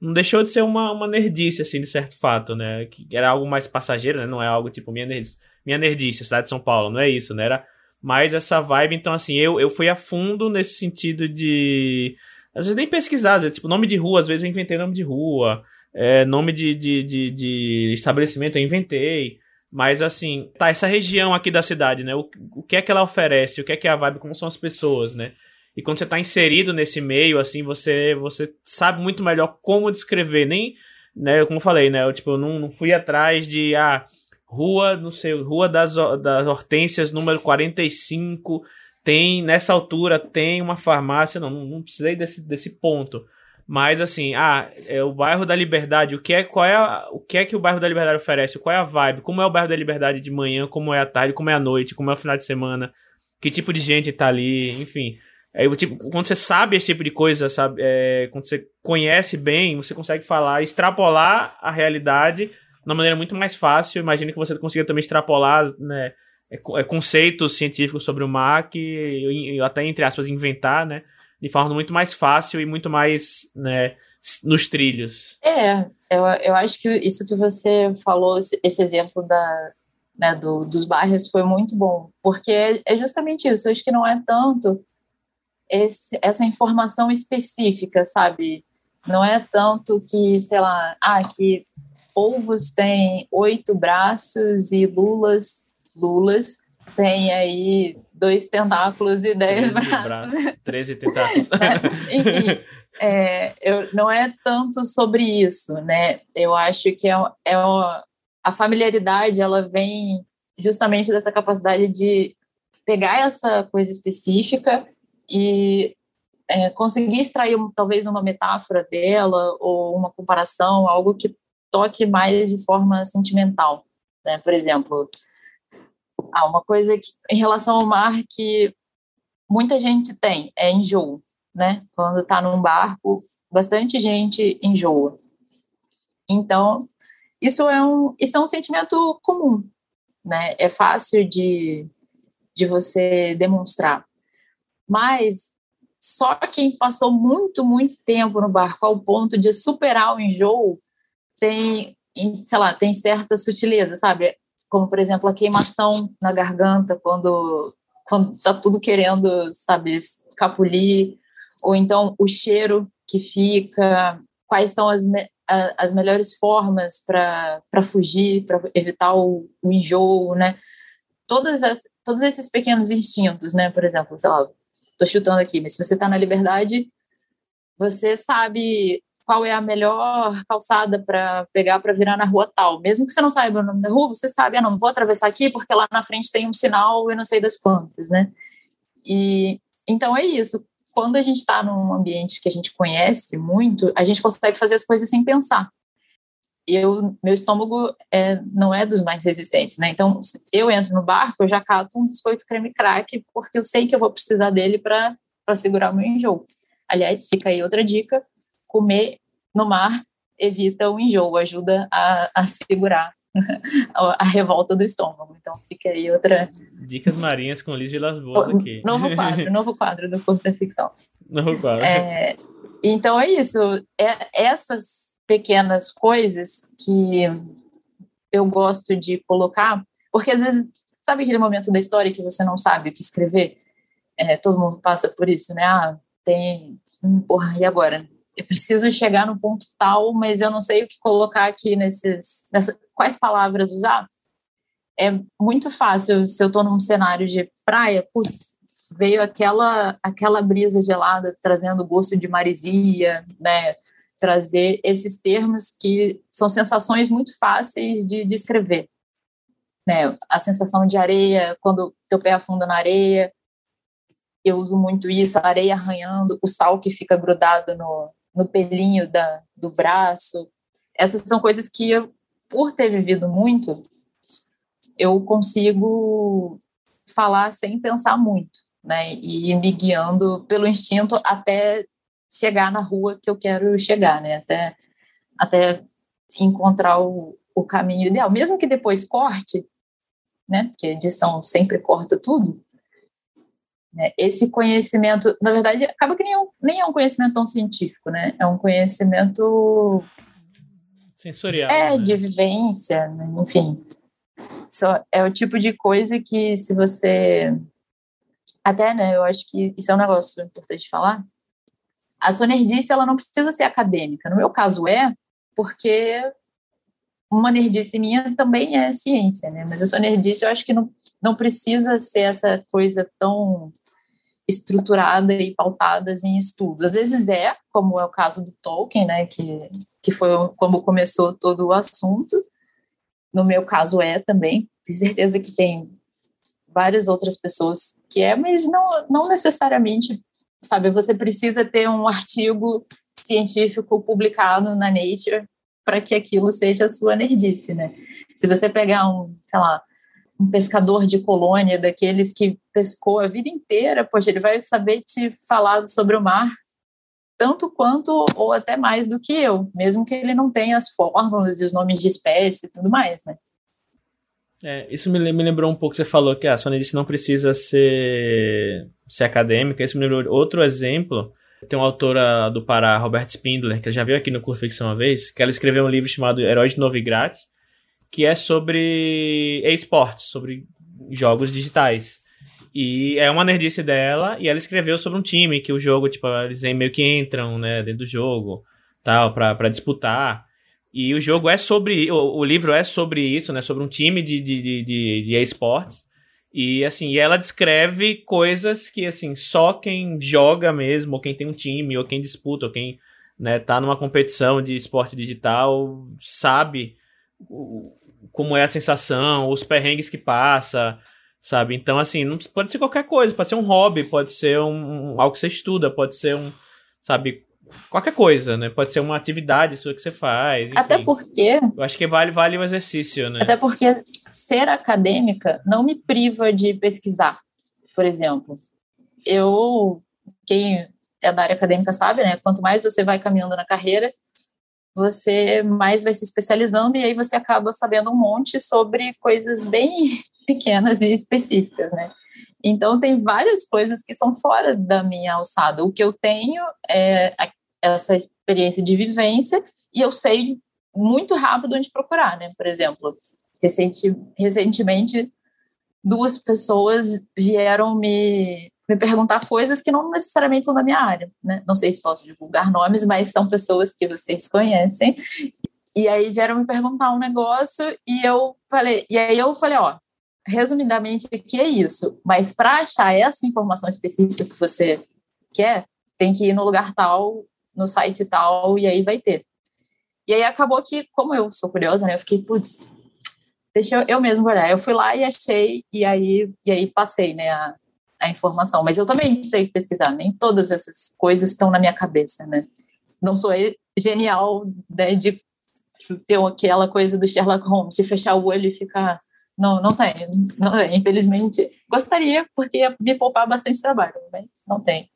Speaker 1: Não deixou de ser uma, uma nerdice, assim, de certo fato, né? Que era algo mais passageiro, né? Não é algo tipo minha nerdice minha nerdice, cidade de São Paulo, não é isso, né? Era mais essa vibe, então assim, eu, eu fui a fundo nesse sentido de. Às vezes nem pesquisar, às vezes, tipo, nome de rua, às vezes eu inventei nome de rua, é, nome de, de, de, de, estabelecimento eu inventei. Mas assim, tá, essa região aqui da cidade, né? O, o que é que ela oferece, o que é que é a vibe, como são as pessoas, né? E quando você tá inserido nesse meio, assim, você, você sabe muito melhor como descrever. Nem, né, como eu falei, né? Eu, tipo, eu não, não fui atrás de, ah, Rua, não sei, Rua das, das Hortênsias, número 45, tem, nessa altura, tem uma farmácia, não, não, não precisei desse, desse ponto. Mas assim, ah, é o bairro da Liberdade, o que é, qual é a, o que é que o bairro da Liberdade oferece? Qual é a vibe? Como é o bairro da Liberdade de manhã, como é a tarde, como é a noite, como é o final de semana? Que tipo de gente tá ali, enfim. É, tipo, quando você sabe esse tipo de coisa, sabe, é, quando você conhece bem, você consegue falar, extrapolar a realidade de uma maneira muito mais fácil. Imagino que você consiga também extrapolar né, é, é, conceitos científicos sobre o mar que até, entre aspas, inventar, né? De forma muito mais fácil e muito mais né, nos trilhos.
Speaker 2: É, eu, eu acho que isso que você falou, esse exemplo da, né, do, dos bairros foi muito bom, porque é, justamente isso. Eu acho que não é tanto esse, essa informação específica, sabe? Não é tanto que, sei lá, ah, que polvos têm oito braços e lulas, lulas tem aí dois tentáculos e dez braços.
Speaker 1: Treze *laughs* tentáculos.
Speaker 2: É, enfim, é, eu, não é tanto sobre isso, né? Eu acho que é, é a familiaridade, ela vem justamente dessa capacidade de pegar essa coisa específica e é, conseguir extrair talvez uma metáfora dela ou uma comparação, algo que toque mais de forma sentimental, né? Por exemplo, ah, uma coisa que, em relação ao mar que muita gente tem é enjoo, né? Quando está num barco, bastante gente enjoa. Então, isso é um, isso é um sentimento comum, né? É fácil de, de você demonstrar. Mas só quem passou muito, muito tempo no barco ao ponto de superar o enjoo tem, sei lá, tem certa sutileza, sabe? Como, por exemplo, a queimação na garganta quando quando tá tudo querendo, sabe, capulir, ou então o cheiro que fica, quais são as, me, as melhores formas para fugir, para evitar o, o enjoo, né? Todas as, todos esses pequenos instintos, né? Por exemplo, sei lá, tô chutando aqui, mas se você está na liberdade, você sabe qual é a melhor calçada para pegar para virar na rua tal. Mesmo que você não saiba o nome da rua, você sabe, ah, não, vou atravessar aqui porque lá na frente tem um sinal e não sei das quantas, né? E então é isso. quando a gente está num ambiente que a gente conhece muito, a gente consegue fazer as coisas sem pensar. Eu, meu estômago é, não é dos mais resistentes, né? Então, eu entro no barco, eu já cato um biscoito creme crack, porque eu sei que eu vou precisar dele para segurar o meu enjoo. Aliás, fica aí outra dica: comer no mar evita o enjoo, ajuda a, a segurar *laughs* a revolta do estômago. Então fica aí outra.
Speaker 1: Dicas marinhas com Liz de Las Boas aqui.
Speaker 2: Novo *laughs* quadro, novo quadro do curso da ficção.
Speaker 1: Novo quadro.
Speaker 2: É, então é isso. É, essas pequenas coisas que eu gosto de colocar, porque às vezes, sabe aquele momento da história que você não sabe o que escrever? É, todo mundo passa por isso, né? Ah, tem. Hum, porra, e agora? Eu preciso chegar no ponto tal, mas eu não sei o que colocar aqui nesses, nessa, quais palavras usar. É muito fácil, se eu estou num cenário de praia, putz, veio aquela aquela brisa gelada trazendo gosto de marisia, né? Trazer esses termos que são sensações muito fáceis de descrever. Né? A sensação de areia, quando teu pé afunda na areia, eu uso muito isso, a areia arranhando, o sal que fica grudado no, no pelinho da, do braço. Essas são coisas que, eu, por ter vivido muito, eu consigo falar sem pensar muito, né? E me guiando pelo instinto até chegar na rua que eu quero chegar, né? Até, até encontrar o, o caminho ideal. Mesmo que depois corte, né? Porque edição sempre corta tudo, né? Esse conhecimento, na verdade, acaba que nem é, um, nem é um conhecimento tão científico, né? É um conhecimento
Speaker 1: sensorial.
Speaker 2: É,
Speaker 1: né?
Speaker 2: de vivência, né? enfim. Só é o tipo de coisa que se você até, né, eu acho que isso é um negócio importante falar. A sua nerdice, ela não precisa ser acadêmica. No meu caso é, porque uma nerdice minha também é ciência, né? Mas a sua nerdice eu acho que não, não precisa ser essa coisa tão estruturada e pautadas em estudos. Às vezes é, como é o caso do Tolkien, né, que, que foi como começou todo o assunto. No meu caso é também. Tenho certeza que tem várias outras pessoas que é, mas não, não necessariamente, sabe, você precisa ter um artigo científico publicado na Nature para que aquilo seja a sua nerdice, né? Se você pegar um, sei lá, um pescador de colônia, daqueles que pescou a vida inteira, poxa, ele vai saber te falar sobre o mar tanto quanto ou até mais do que eu, mesmo que ele não tenha as fórmulas e os nomes de espécie e tudo mais, né?
Speaker 1: É, isso me, me lembrou um pouco, você falou que a Sônia disse não precisa ser, ser acadêmica, isso me lembrou outro exemplo, tem uma autora do Pará, Robert Spindler, que já veio aqui no curso Ficção uma vez, que ela escreveu um livro chamado Heróis de Novigrad, que é sobre esportes, sobre jogos digitais. E é uma nerdice dela, e ela escreveu sobre um time que o jogo, tipo, eles meio que entram, né, dentro do jogo, tal, para disputar. E o jogo é sobre, o, o, livro é sobre isso, né, sobre um time de, de, de, de, esportes. E assim, e ela descreve coisas que assim, só quem joga mesmo, ou quem tem um time, ou quem disputa, ou quem né, tá numa competição de esporte digital, sabe como é a sensação, os perrengues que passa, sabe? Então, assim, não pode ser qualquer coisa, pode ser um hobby, pode ser um, um algo que você estuda, pode ser um, sabe, qualquer coisa, né? Pode ser uma atividade sua que você faz. Enfim.
Speaker 2: Até porque.
Speaker 1: Eu acho que vale, vale o exercício, né?
Speaker 2: Até porque ser acadêmica não me priva de pesquisar, por exemplo. Eu, quem é da área acadêmica sabe, né? Quanto mais você vai caminhando na carreira, você mais vai se especializando e aí você acaba sabendo um monte sobre coisas bem *laughs* pequenas e específicas, né? Então, tem várias coisas que são fora da minha alçada. O que eu tenho é essa experiência de vivência e eu sei muito rápido onde procurar, né? Por exemplo, recentemente, duas pessoas vieram me, me perguntar coisas que não necessariamente são da minha área, né? Não sei se posso divulgar nomes, mas são pessoas que vocês conhecem. E aí vieram me perguntar um negócio e eu falei, e aí eu falei, ó, resumidamente, o que é isso? Mas para achar essa informação específica que você quer, tem que ir no lugar tal, no site tal, e aí vai ter. E aí acabou que, como eu sou curiosa, né, eu fiquei, putz, deixa eu, eu mesmo olhar. Eu fui lá e achei, e aí, e aí passei, né, a, a informação. Mas eu também tenho que pesquisar, nem todas essas coisas estão na minha cabeça, né? Não sou genial né, de ter aquela coisa do Sherlock Holmes, de fechar o olho e ficar. Não, não tem. Não tem. Infelizmente, gostaria, porque ia me poupar bastante trabalho, mas não tem.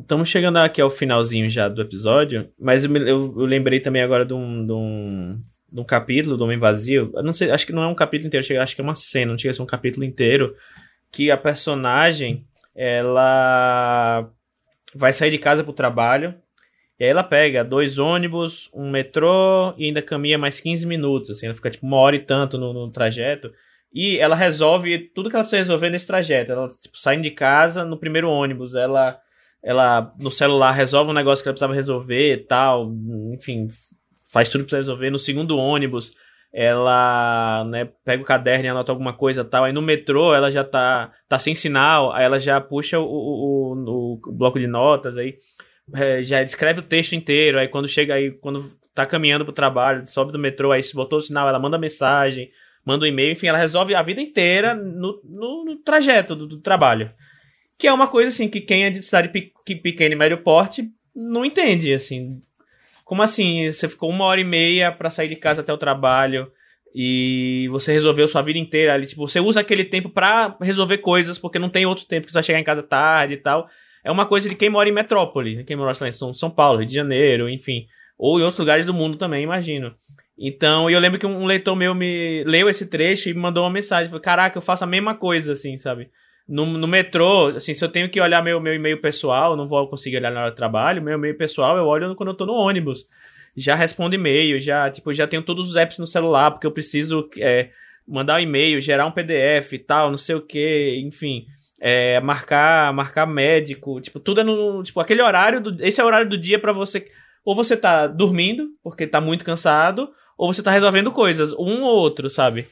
Speaker 1: Estamos chegando aqui ao finalzinho já do episódio, mas eu, eu, eu lembrei também agora um, de um, de um capítulo do Homem Vazio. Eu não sei, acho que não é um capítulo inteiro, acho que é uma cena, não chega a ser um capítulo inteiro, que a personagem, ela vai sair de casa pro trabalho, e aí ela pega dois ônibus, um metrô e ainda caminha mais 15 minutos, assim, ela fica tipo uma hora e tanto no, no trajeto. E ela resolve tudo que ela precisa resolver nesse trajeto. Ela, tipo, sai de casa no primeiro ônibus, ela, ela no celular resolve um negócio que ela precisava resolver e tal, enfim, faz tudo que precisa resolver. No segundo ônibus, ela né, pega o caderno e anota alguma coisa tal. Aí no metrô ela já tá, tá sem sinal, aí ela já puxa o, o, o, o bloco de notas, aí é, já escreve o texto inteiro. Aí quando chega aí, quando tá caminhando pro trabalho, sobe do metrô, aí se botou o sinal, ela manda mensagem, manda um e-mail, enfim, ela resolve a vida inteira no, no, no trajeto do, do, trabalho. Que é uma coisa assim que quem é de cidade pequena e médio porte não entende, assim. Como assim? Você ficou uma hora e meia para sair de casa até o trabalho e você resolveu sua vida inteira ali. Tipo, você usa aquele tempo para resolver coisas porque não tem outro tempo que você vai chegar em casa tarde e tal. É uma coisa de quem mora em metrópole, né? quem mora em São, São Paulo, Rio de Janeiro, enfim. Ou em outros lugares do mundo também, imagino. Então, eu lembro que um leitor meu me leu esse trecho e me mandou uma mensagem. Falou, caraca, eu faço a mesma coisa, assim, sabe? No, no metrô, assim, se eu tenho que olhar meu, meu e-mail pessoal, não vou conseguir olhar na hora do trabalho, meu e-mail pessoal eu olho quando eu tô no ônibus. Já respondo e-mail, já, tipo, já tenho todos os apps no celular, porque eu preciso é, mandar um e-mail, gerar um PDF e tal, não sei o que, enfim. É, marcar, marcar médico, tipo, tudo é no, tipo, aquele horário, do, esse é o horário do dia para você, ou você tá dormindo, porque tá muito cansado, ou você tá resolvendo coisas, um ou outro, sabe?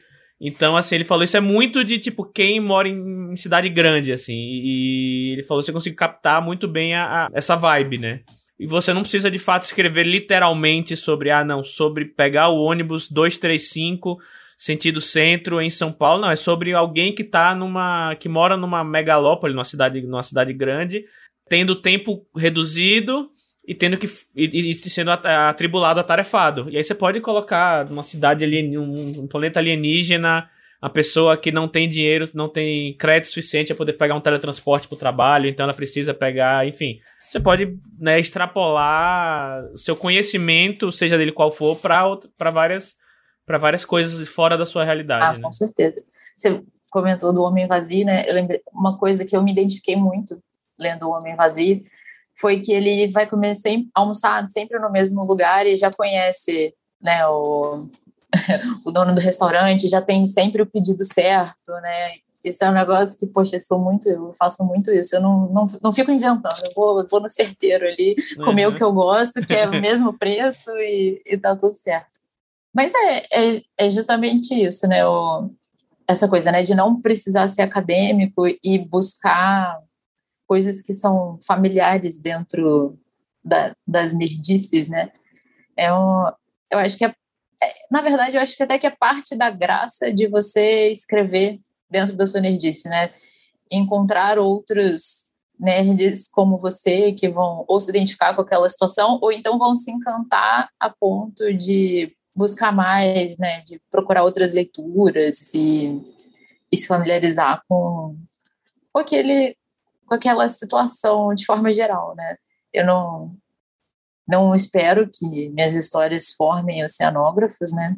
Speaker 1: Então, assim, ele falou isso é muito de, tipo, quem mora em cidade grande, assim. E ele falou você consegue captar muito bem a, a, essa vibe, né? E você não precisa, de fato, escrever literalmente sobre, ah, não, sobre pegar o ônibus 235 sentido centro em São Paulo. Não, é sobre alguém que tá numa. que mora numa megalópole, numa cidade, numa cidade grande, tendo tempo reduzido e tendo que e, e sendo atribulado, atarefado. E aí você pode colocar uma cidade ali, um, um planeta alienígena, a pessoa que não tem dinheiro, não tem crédito suficiente para poder pegar um teletransporte para o trabalho, então ela precisa pegar, enfim. Você pode né, extrapolar seu conhecimento, seja dele qual for, para várias, várias coisas fora da sua realidade.
Speaker 2: Ah,
Speaker 1: né?
Speaker 2: com certeza. Você comentou do Homem Vazio, né? Eu lembrei uma coisa que eu me identifiquei muito lendo o Homem Vazio foi que ele vai comer sempre, almoçar sempre no mesmo lugar e já conhece né, o, *laughs* o dono do restaurante, já tem sempre o pedido certo, né? Isso é um negócio que, poxa, eu sou muito, eu faço muito isso. Eu não, não, não fico inventando, eu vou, eu vou no certeiro ali, comer uhum. o que eu gosto, que é o *laughs* mesmo preço e, e tá tudo certo. Mas é, é, é justamente isso, né? O, essa coisa, né? De não precisar ser acadêmico e buscar coisas que são familiares dentro da, das nerdices, né? É um, eu acho que é, é, na verdade, eu acho que até que é parte da graça de você escrever dentro da sua nerdice, né? Encontrar outros nerds como você que vão ou se identificar com aquela situação ou então vão se encantar a ponto de buscar mais, né, de procurar outras leituras e, e se familiarizar com, aquele aquela situação de forma geral, né? Eu não não espero que minhas histórias formem oceanógrafos, né?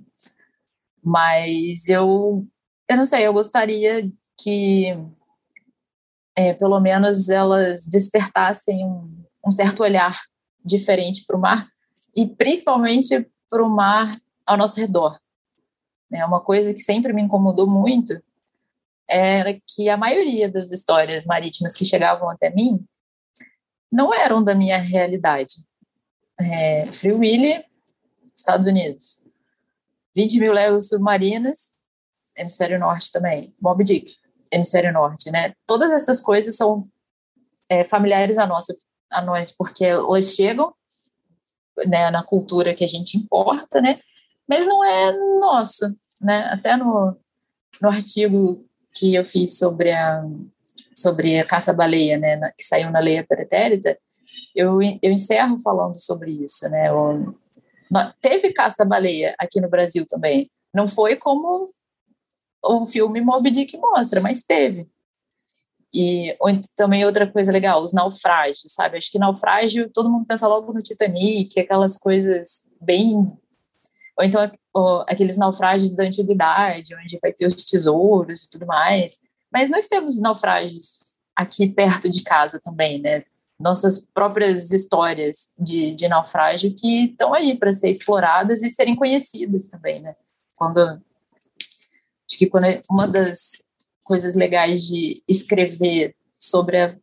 Speaker 2: Mas eu eu não sei, eu gostaria que é, pelo menos elas despertassem um, um certo olhar diferente para o mar e principalmente para o mar ao nosso redor. É uma coisa que sempre me incomodou muito era que a maioria das histórias marítimas que chegavam até mim não eram da minha realidade. É, Free Willy, Estados Unidos. 20 mil léguas submarinas, hemisfério norte também. Moby Dick, hemisfério norte, né? Todas essas coisas são é, familiares a, nossa, a nós, porque elas chegam né, na cultura que a gente importa, né? Mas não é nosso, né? Até no, no artigo que eu fiz sobre a, sobre a caça-baleia, né, que saiu na Lei Pretérita, eu, eu encerro falando sobre isso, né? O, teve caça-baleia aqui no Brasil também. Não foi como o filme Moby Dick mostra, mas teve. E também outra coisa legal, os naufrágios, sabe? Acho que naufrágio, todo mundo pensa logo no Titanic, aquelas coisas bem. Ou então aqueles naufrágios da antiguidade, onde vai ter os tesouros e tudo mais. Mas nós temos naufrágios aqui perto de casa também, né? Nossas próprias histórias de, de naufrágio que estão aí para ser exploradas e serem conhecidas também, né? Quando acho que quando é uma das coisas legais de escrever sobre a,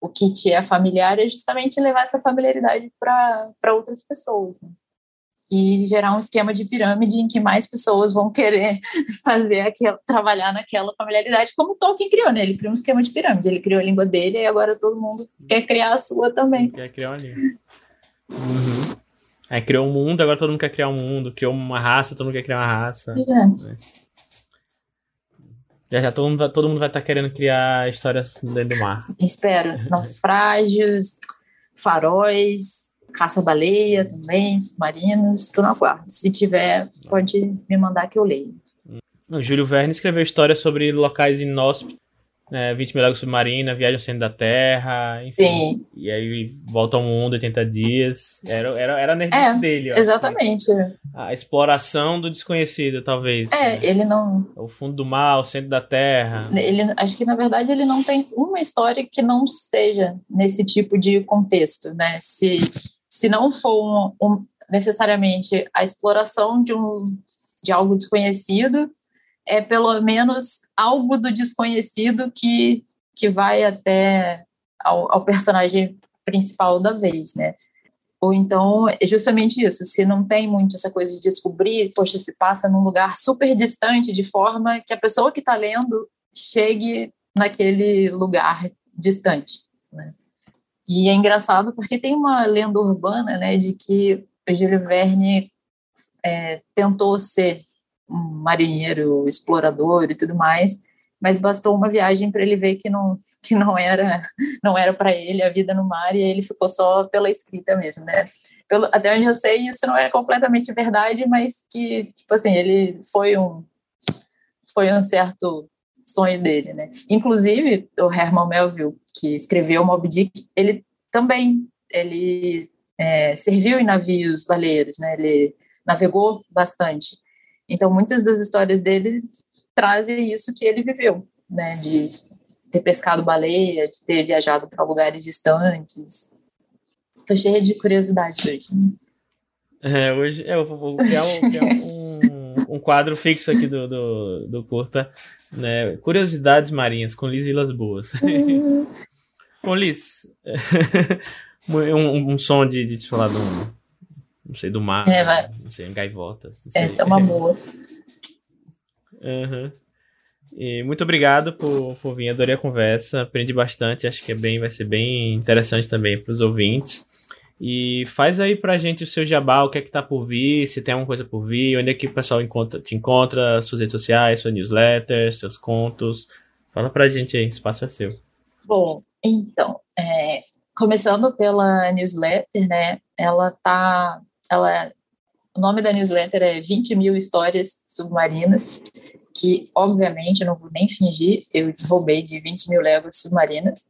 Speaker 2: o que te é familiar é justamente levar essa familiaridade para outras pessoas. Né? E gerar um esquema de pirâmide em que mais pessoas vão querer *laughs* fazer aquela, trabalhar naquela familiaridade, como Tolkien criou, né? Ele criou um esquema de pirâmide, ele criou a língua dele e agora todo mundo quer criar a sua também.
Speaker 1: Quer criar uma língua. Uhum. Aí criou um mundo, agora todo mundo quer criar um mundo. Criou uma raça, todo mundo quer criar uma raça. É. é. Já já todo mundo, todo mundo vai estar tá querendo criar histórias dentro do mar.
Speaker 2: Espero. *laughs* Naufrágios, faróis, caça-baleia também, submarinos, estou no aguardo. Se tiver, pode me mandar que eu leio.
Speaker 1: O Júlio Verne escreveu histórias sobre locais inóspitos né, 20 mil léguas submarina, viagem ao centro da Terra, enfim. Sim. E aí volta ao mundo 80 dias. Era, era, era a nerdice é, dele.
Speaker 2: Exatamente.
Speaker 1: A exploração do desconhecido, talvez.
Speaker 2: É, né? ele não.
Speaker 1: O fundo do mar, o centro da Terra.
Speaker 2: Ele, acho que, na verdade, ele não tem uma história que não seja nesse tipo de contexto, né? Se, se não for um, um, necessariamente a exploração de, um, de algo desconhecido, é pelo menos algo do desconhecido que, que vai até ao, ao personagem principal da vez, né? Ou então, é justamente isso, se não tem muito essa coisa de descobrir, poxa, se passa num lugar super distante, de forma que a pessoa que está lendo chegue naquele lugar distante. Né? E é engraçado porque tem uma lenda urbana, né, de que Júlio Verne é, tentou ser um marinheiro explorador e tudo mais, mas bastou uma viagem para ele ver que não que não era não era para ele a vida no mar e ele ficou só pela escrita mesmo, né? Pelo, até onde eu sei isso não é completamente verdade, mas que tipo assim ele foi um foi um certo sonho dele, né? Inclusive o Herman Melville que escreveu Moby Dick, ele também ele é, serviu em navios baleiros, né? Ele navegou bastante. Então, muitas das histórias dele trazem isso que ele viveu, né? De ter pescado baleia, de ter viajado para lugares distantes. Tô cheia de curiosidades hoje. Né?
Speaker 1: É, hoje é, eu vou criar, um, criar um, um, quadro fixo aqui do, do, do Curta, né? Curiosidades marinhas com Liz Vilas Boas. Bom, Liz, um, um som de, de te falar um, não sei, do mar, é, vai... não sei, gaivotas. Não
Speaker 2: sei. Essa é uma boa.
Speaker 1: uhum. E muito obrigado por, por vir, adorei a conversa, aprendi bastante, acho que é bem, vai ser bem interessante também para os ouvintes. E faz aí pra gente o seu jabá, o que é que tá por vir, se tem alguma coisa por vir, onde é que o pessoal encontra, te encontra, suas redes sociais, sua newsletter, seus contos. Fala pra gente aí, espaço é seu.
Speaker 2: Bom, então, é, começando pela newsletter, né, ela tá ela, o nome da newsletter é 20 mil histórias submarinas, que obviamente, não vou nem fingir, eu roubei de 20 mil léguas submarinas,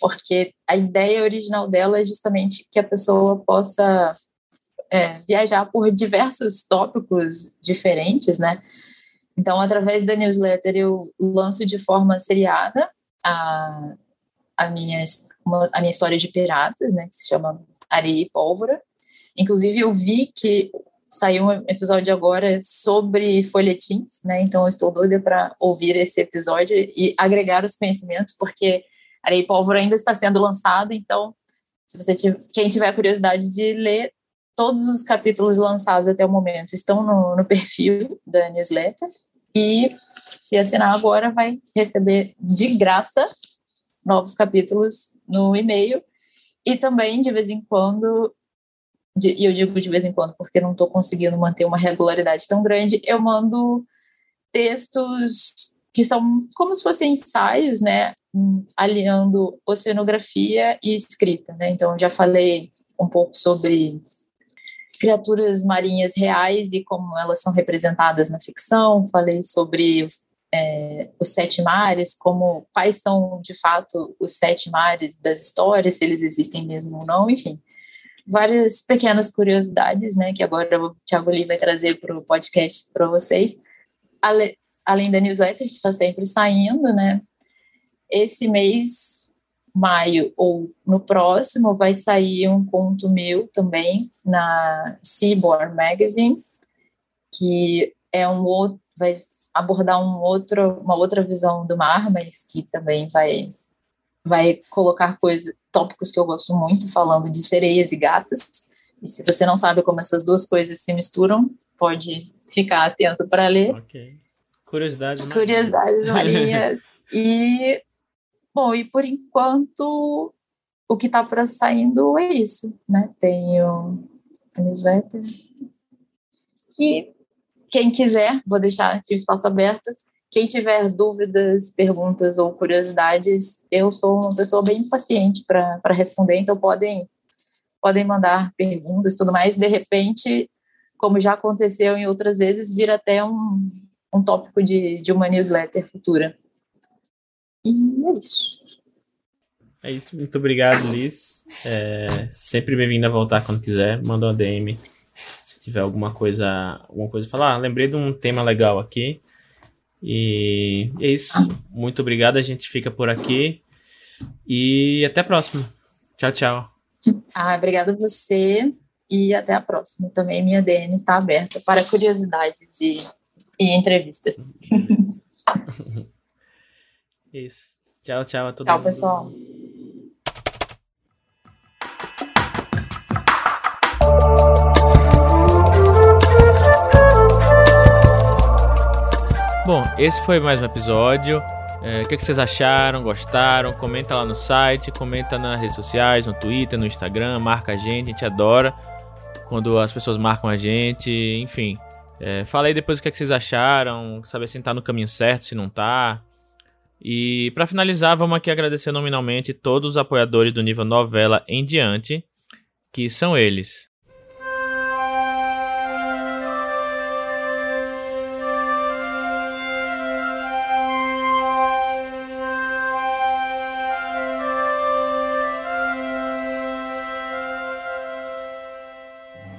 Speaker 2: porque a ideia original dela é justamente que a pessoa possa é, viajar por diversos tópicos diferentes, né? Então, através da newsletter, eu lanço de forma seriada a, a, minha, uma, a minha história de piratas, né? Que se chama Areia e Pólvora. Inclusive, eu vi que saiu um episódio agora sobre folhetins, né? Então, eu estou doida para ouvir esse episódio e agregar os conhecimentos, porque Areia e Pólvora ainda está sendo lançado. Então, se você tiver, quem tiver curiosidade de ler, todos os capítulos lançados até o momento estão no, no perfil da newsletter. E se assinar agora, vai receber de graça novos capítulos no e-mail. E também, de vez em quando, e eu digo de vez em quando porque não estou conseguindo manter uma regularidade tão grande, eu mando textos que são como se fossem ensaios, né, aliando oceanografia e escrita, né? Então, já falei um pouco sobre criaturas marinhas reais e como elas são representadas na ficção, falei sobre os, é, os sete mares, como quais são de fato os sete mares das histórias, se eles existem mesmo ou não, enfim. Várias pequenas curiosidades, né, que agora o Thiago Lee vai trazer para o podcast para vocês. Ale, além da newsletter, que está sempre saindo, né, esse mês maio ou no próximo vai sair um conto meu também na Seaboard Magazine, que é um outro, vai abordar um outro, uma outra visão do mar, mas que também vai vai colocar coisas, tópicos que eu gosto muito, falando de sereias e gatos. E se você não sabe como essas duas coisas se misturam, pode ficar atento para ler.
Speaker 1: Okay. Curiosidades
Speaker 2: marinhas. Curiosidades marinhas. *laughs* e Bom, e por enquanto o que está para saindo é isso, né? Tenho a newsletter. E quem quiser, vou deixar aqui o espaço aberto. Quem tiver dúvidas, perguntas ou curiosidades, eu sou uma pessoa bem paciente para responder, então podem, podem mandar perguntas e tudo mais. De repente, como já aconteceu em outras vezes, vira até um, um tópico de, de uma newsletter futura. E é isso.
Speaker 1: É isso, muito obrigado, Liz. É, sempre bem-vindo a voltar quando quiser. Manda uma DM se tiver alguma coisa, alguma coisa falar. Ah, lembrei de um tema legal aqui. E é isso. Muito obrigado. A gente fica por aqui. E até a próxima. Tchau, tchau.
Speaker 2: Ah, obrigada a você. E até a próxima. Também minha DM está aberta para curiosidades e, e entrevistas. *laughs*
Speaker 1: Isso. Tchau, tchau a todo
Speaker 2: tchau,
Speaker 1: mundo.
Speaker 2: Tchau, pessoal.
Speaker 1: Bom, esse foi mais um episódio. É, o que, que, vocês acharam? Gostaram? Comenta lá no site, comenta nas redes sociais, no Twitter, no Instagram, marca a gente, a gente adora quando as pessoas marcam a gente, enfim. É, fala aí depois o que, que vocês acharam, saber se tá no caminho certo, se não tá. E para finalizar, vamos aqui agradecer nominalmente todos os apoiadores do nível novela em diante, que são eles: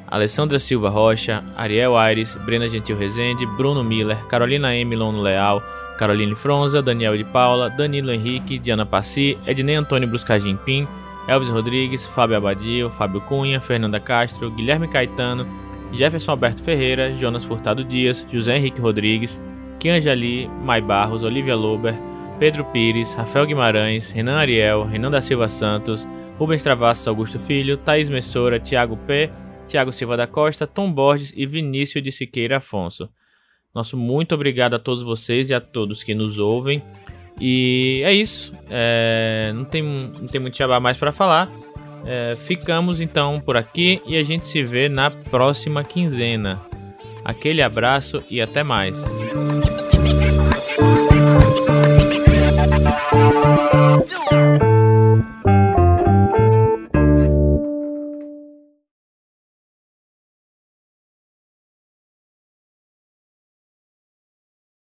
Speaker 1: Alessandra Silva Rocha, Ariel Aires, Brena Gentil Rezende, Bruno Miller, Carolina M. Leal, Caroline Fronza, Daniel de Paula, Danilo Henrique, Diana Passi, Ednei Antônio Bruscagim Pim, Elvis Rodrigues, Fábio Abadio, Fábio Cunha, Fernanda Castro, Guilherme Caetano, Jefferson Alberto Ferreira, Jonas Furtado Dias, José Henrique Rodrigues, Kianja Lee, Mai Barros, Olivia Lober, Pedro Pires, Rafael Guimarães, Renan Ariel, Renan da Silva Santos, Rubens Travassos Augusto Filho, Thaís Messora, Thiago P., Thiago Silva da Costa, Tom Borges e Vinícius de Siqueira Afonso. Nosso muito obrigado a todos vocês e a todos que nos ouvem. E é isso. É, não, tem, não tem muito jabá mais para falar. É, ficamos então por aqui e a gente se vê na próxima quinzena. Aquele abraço e até mais.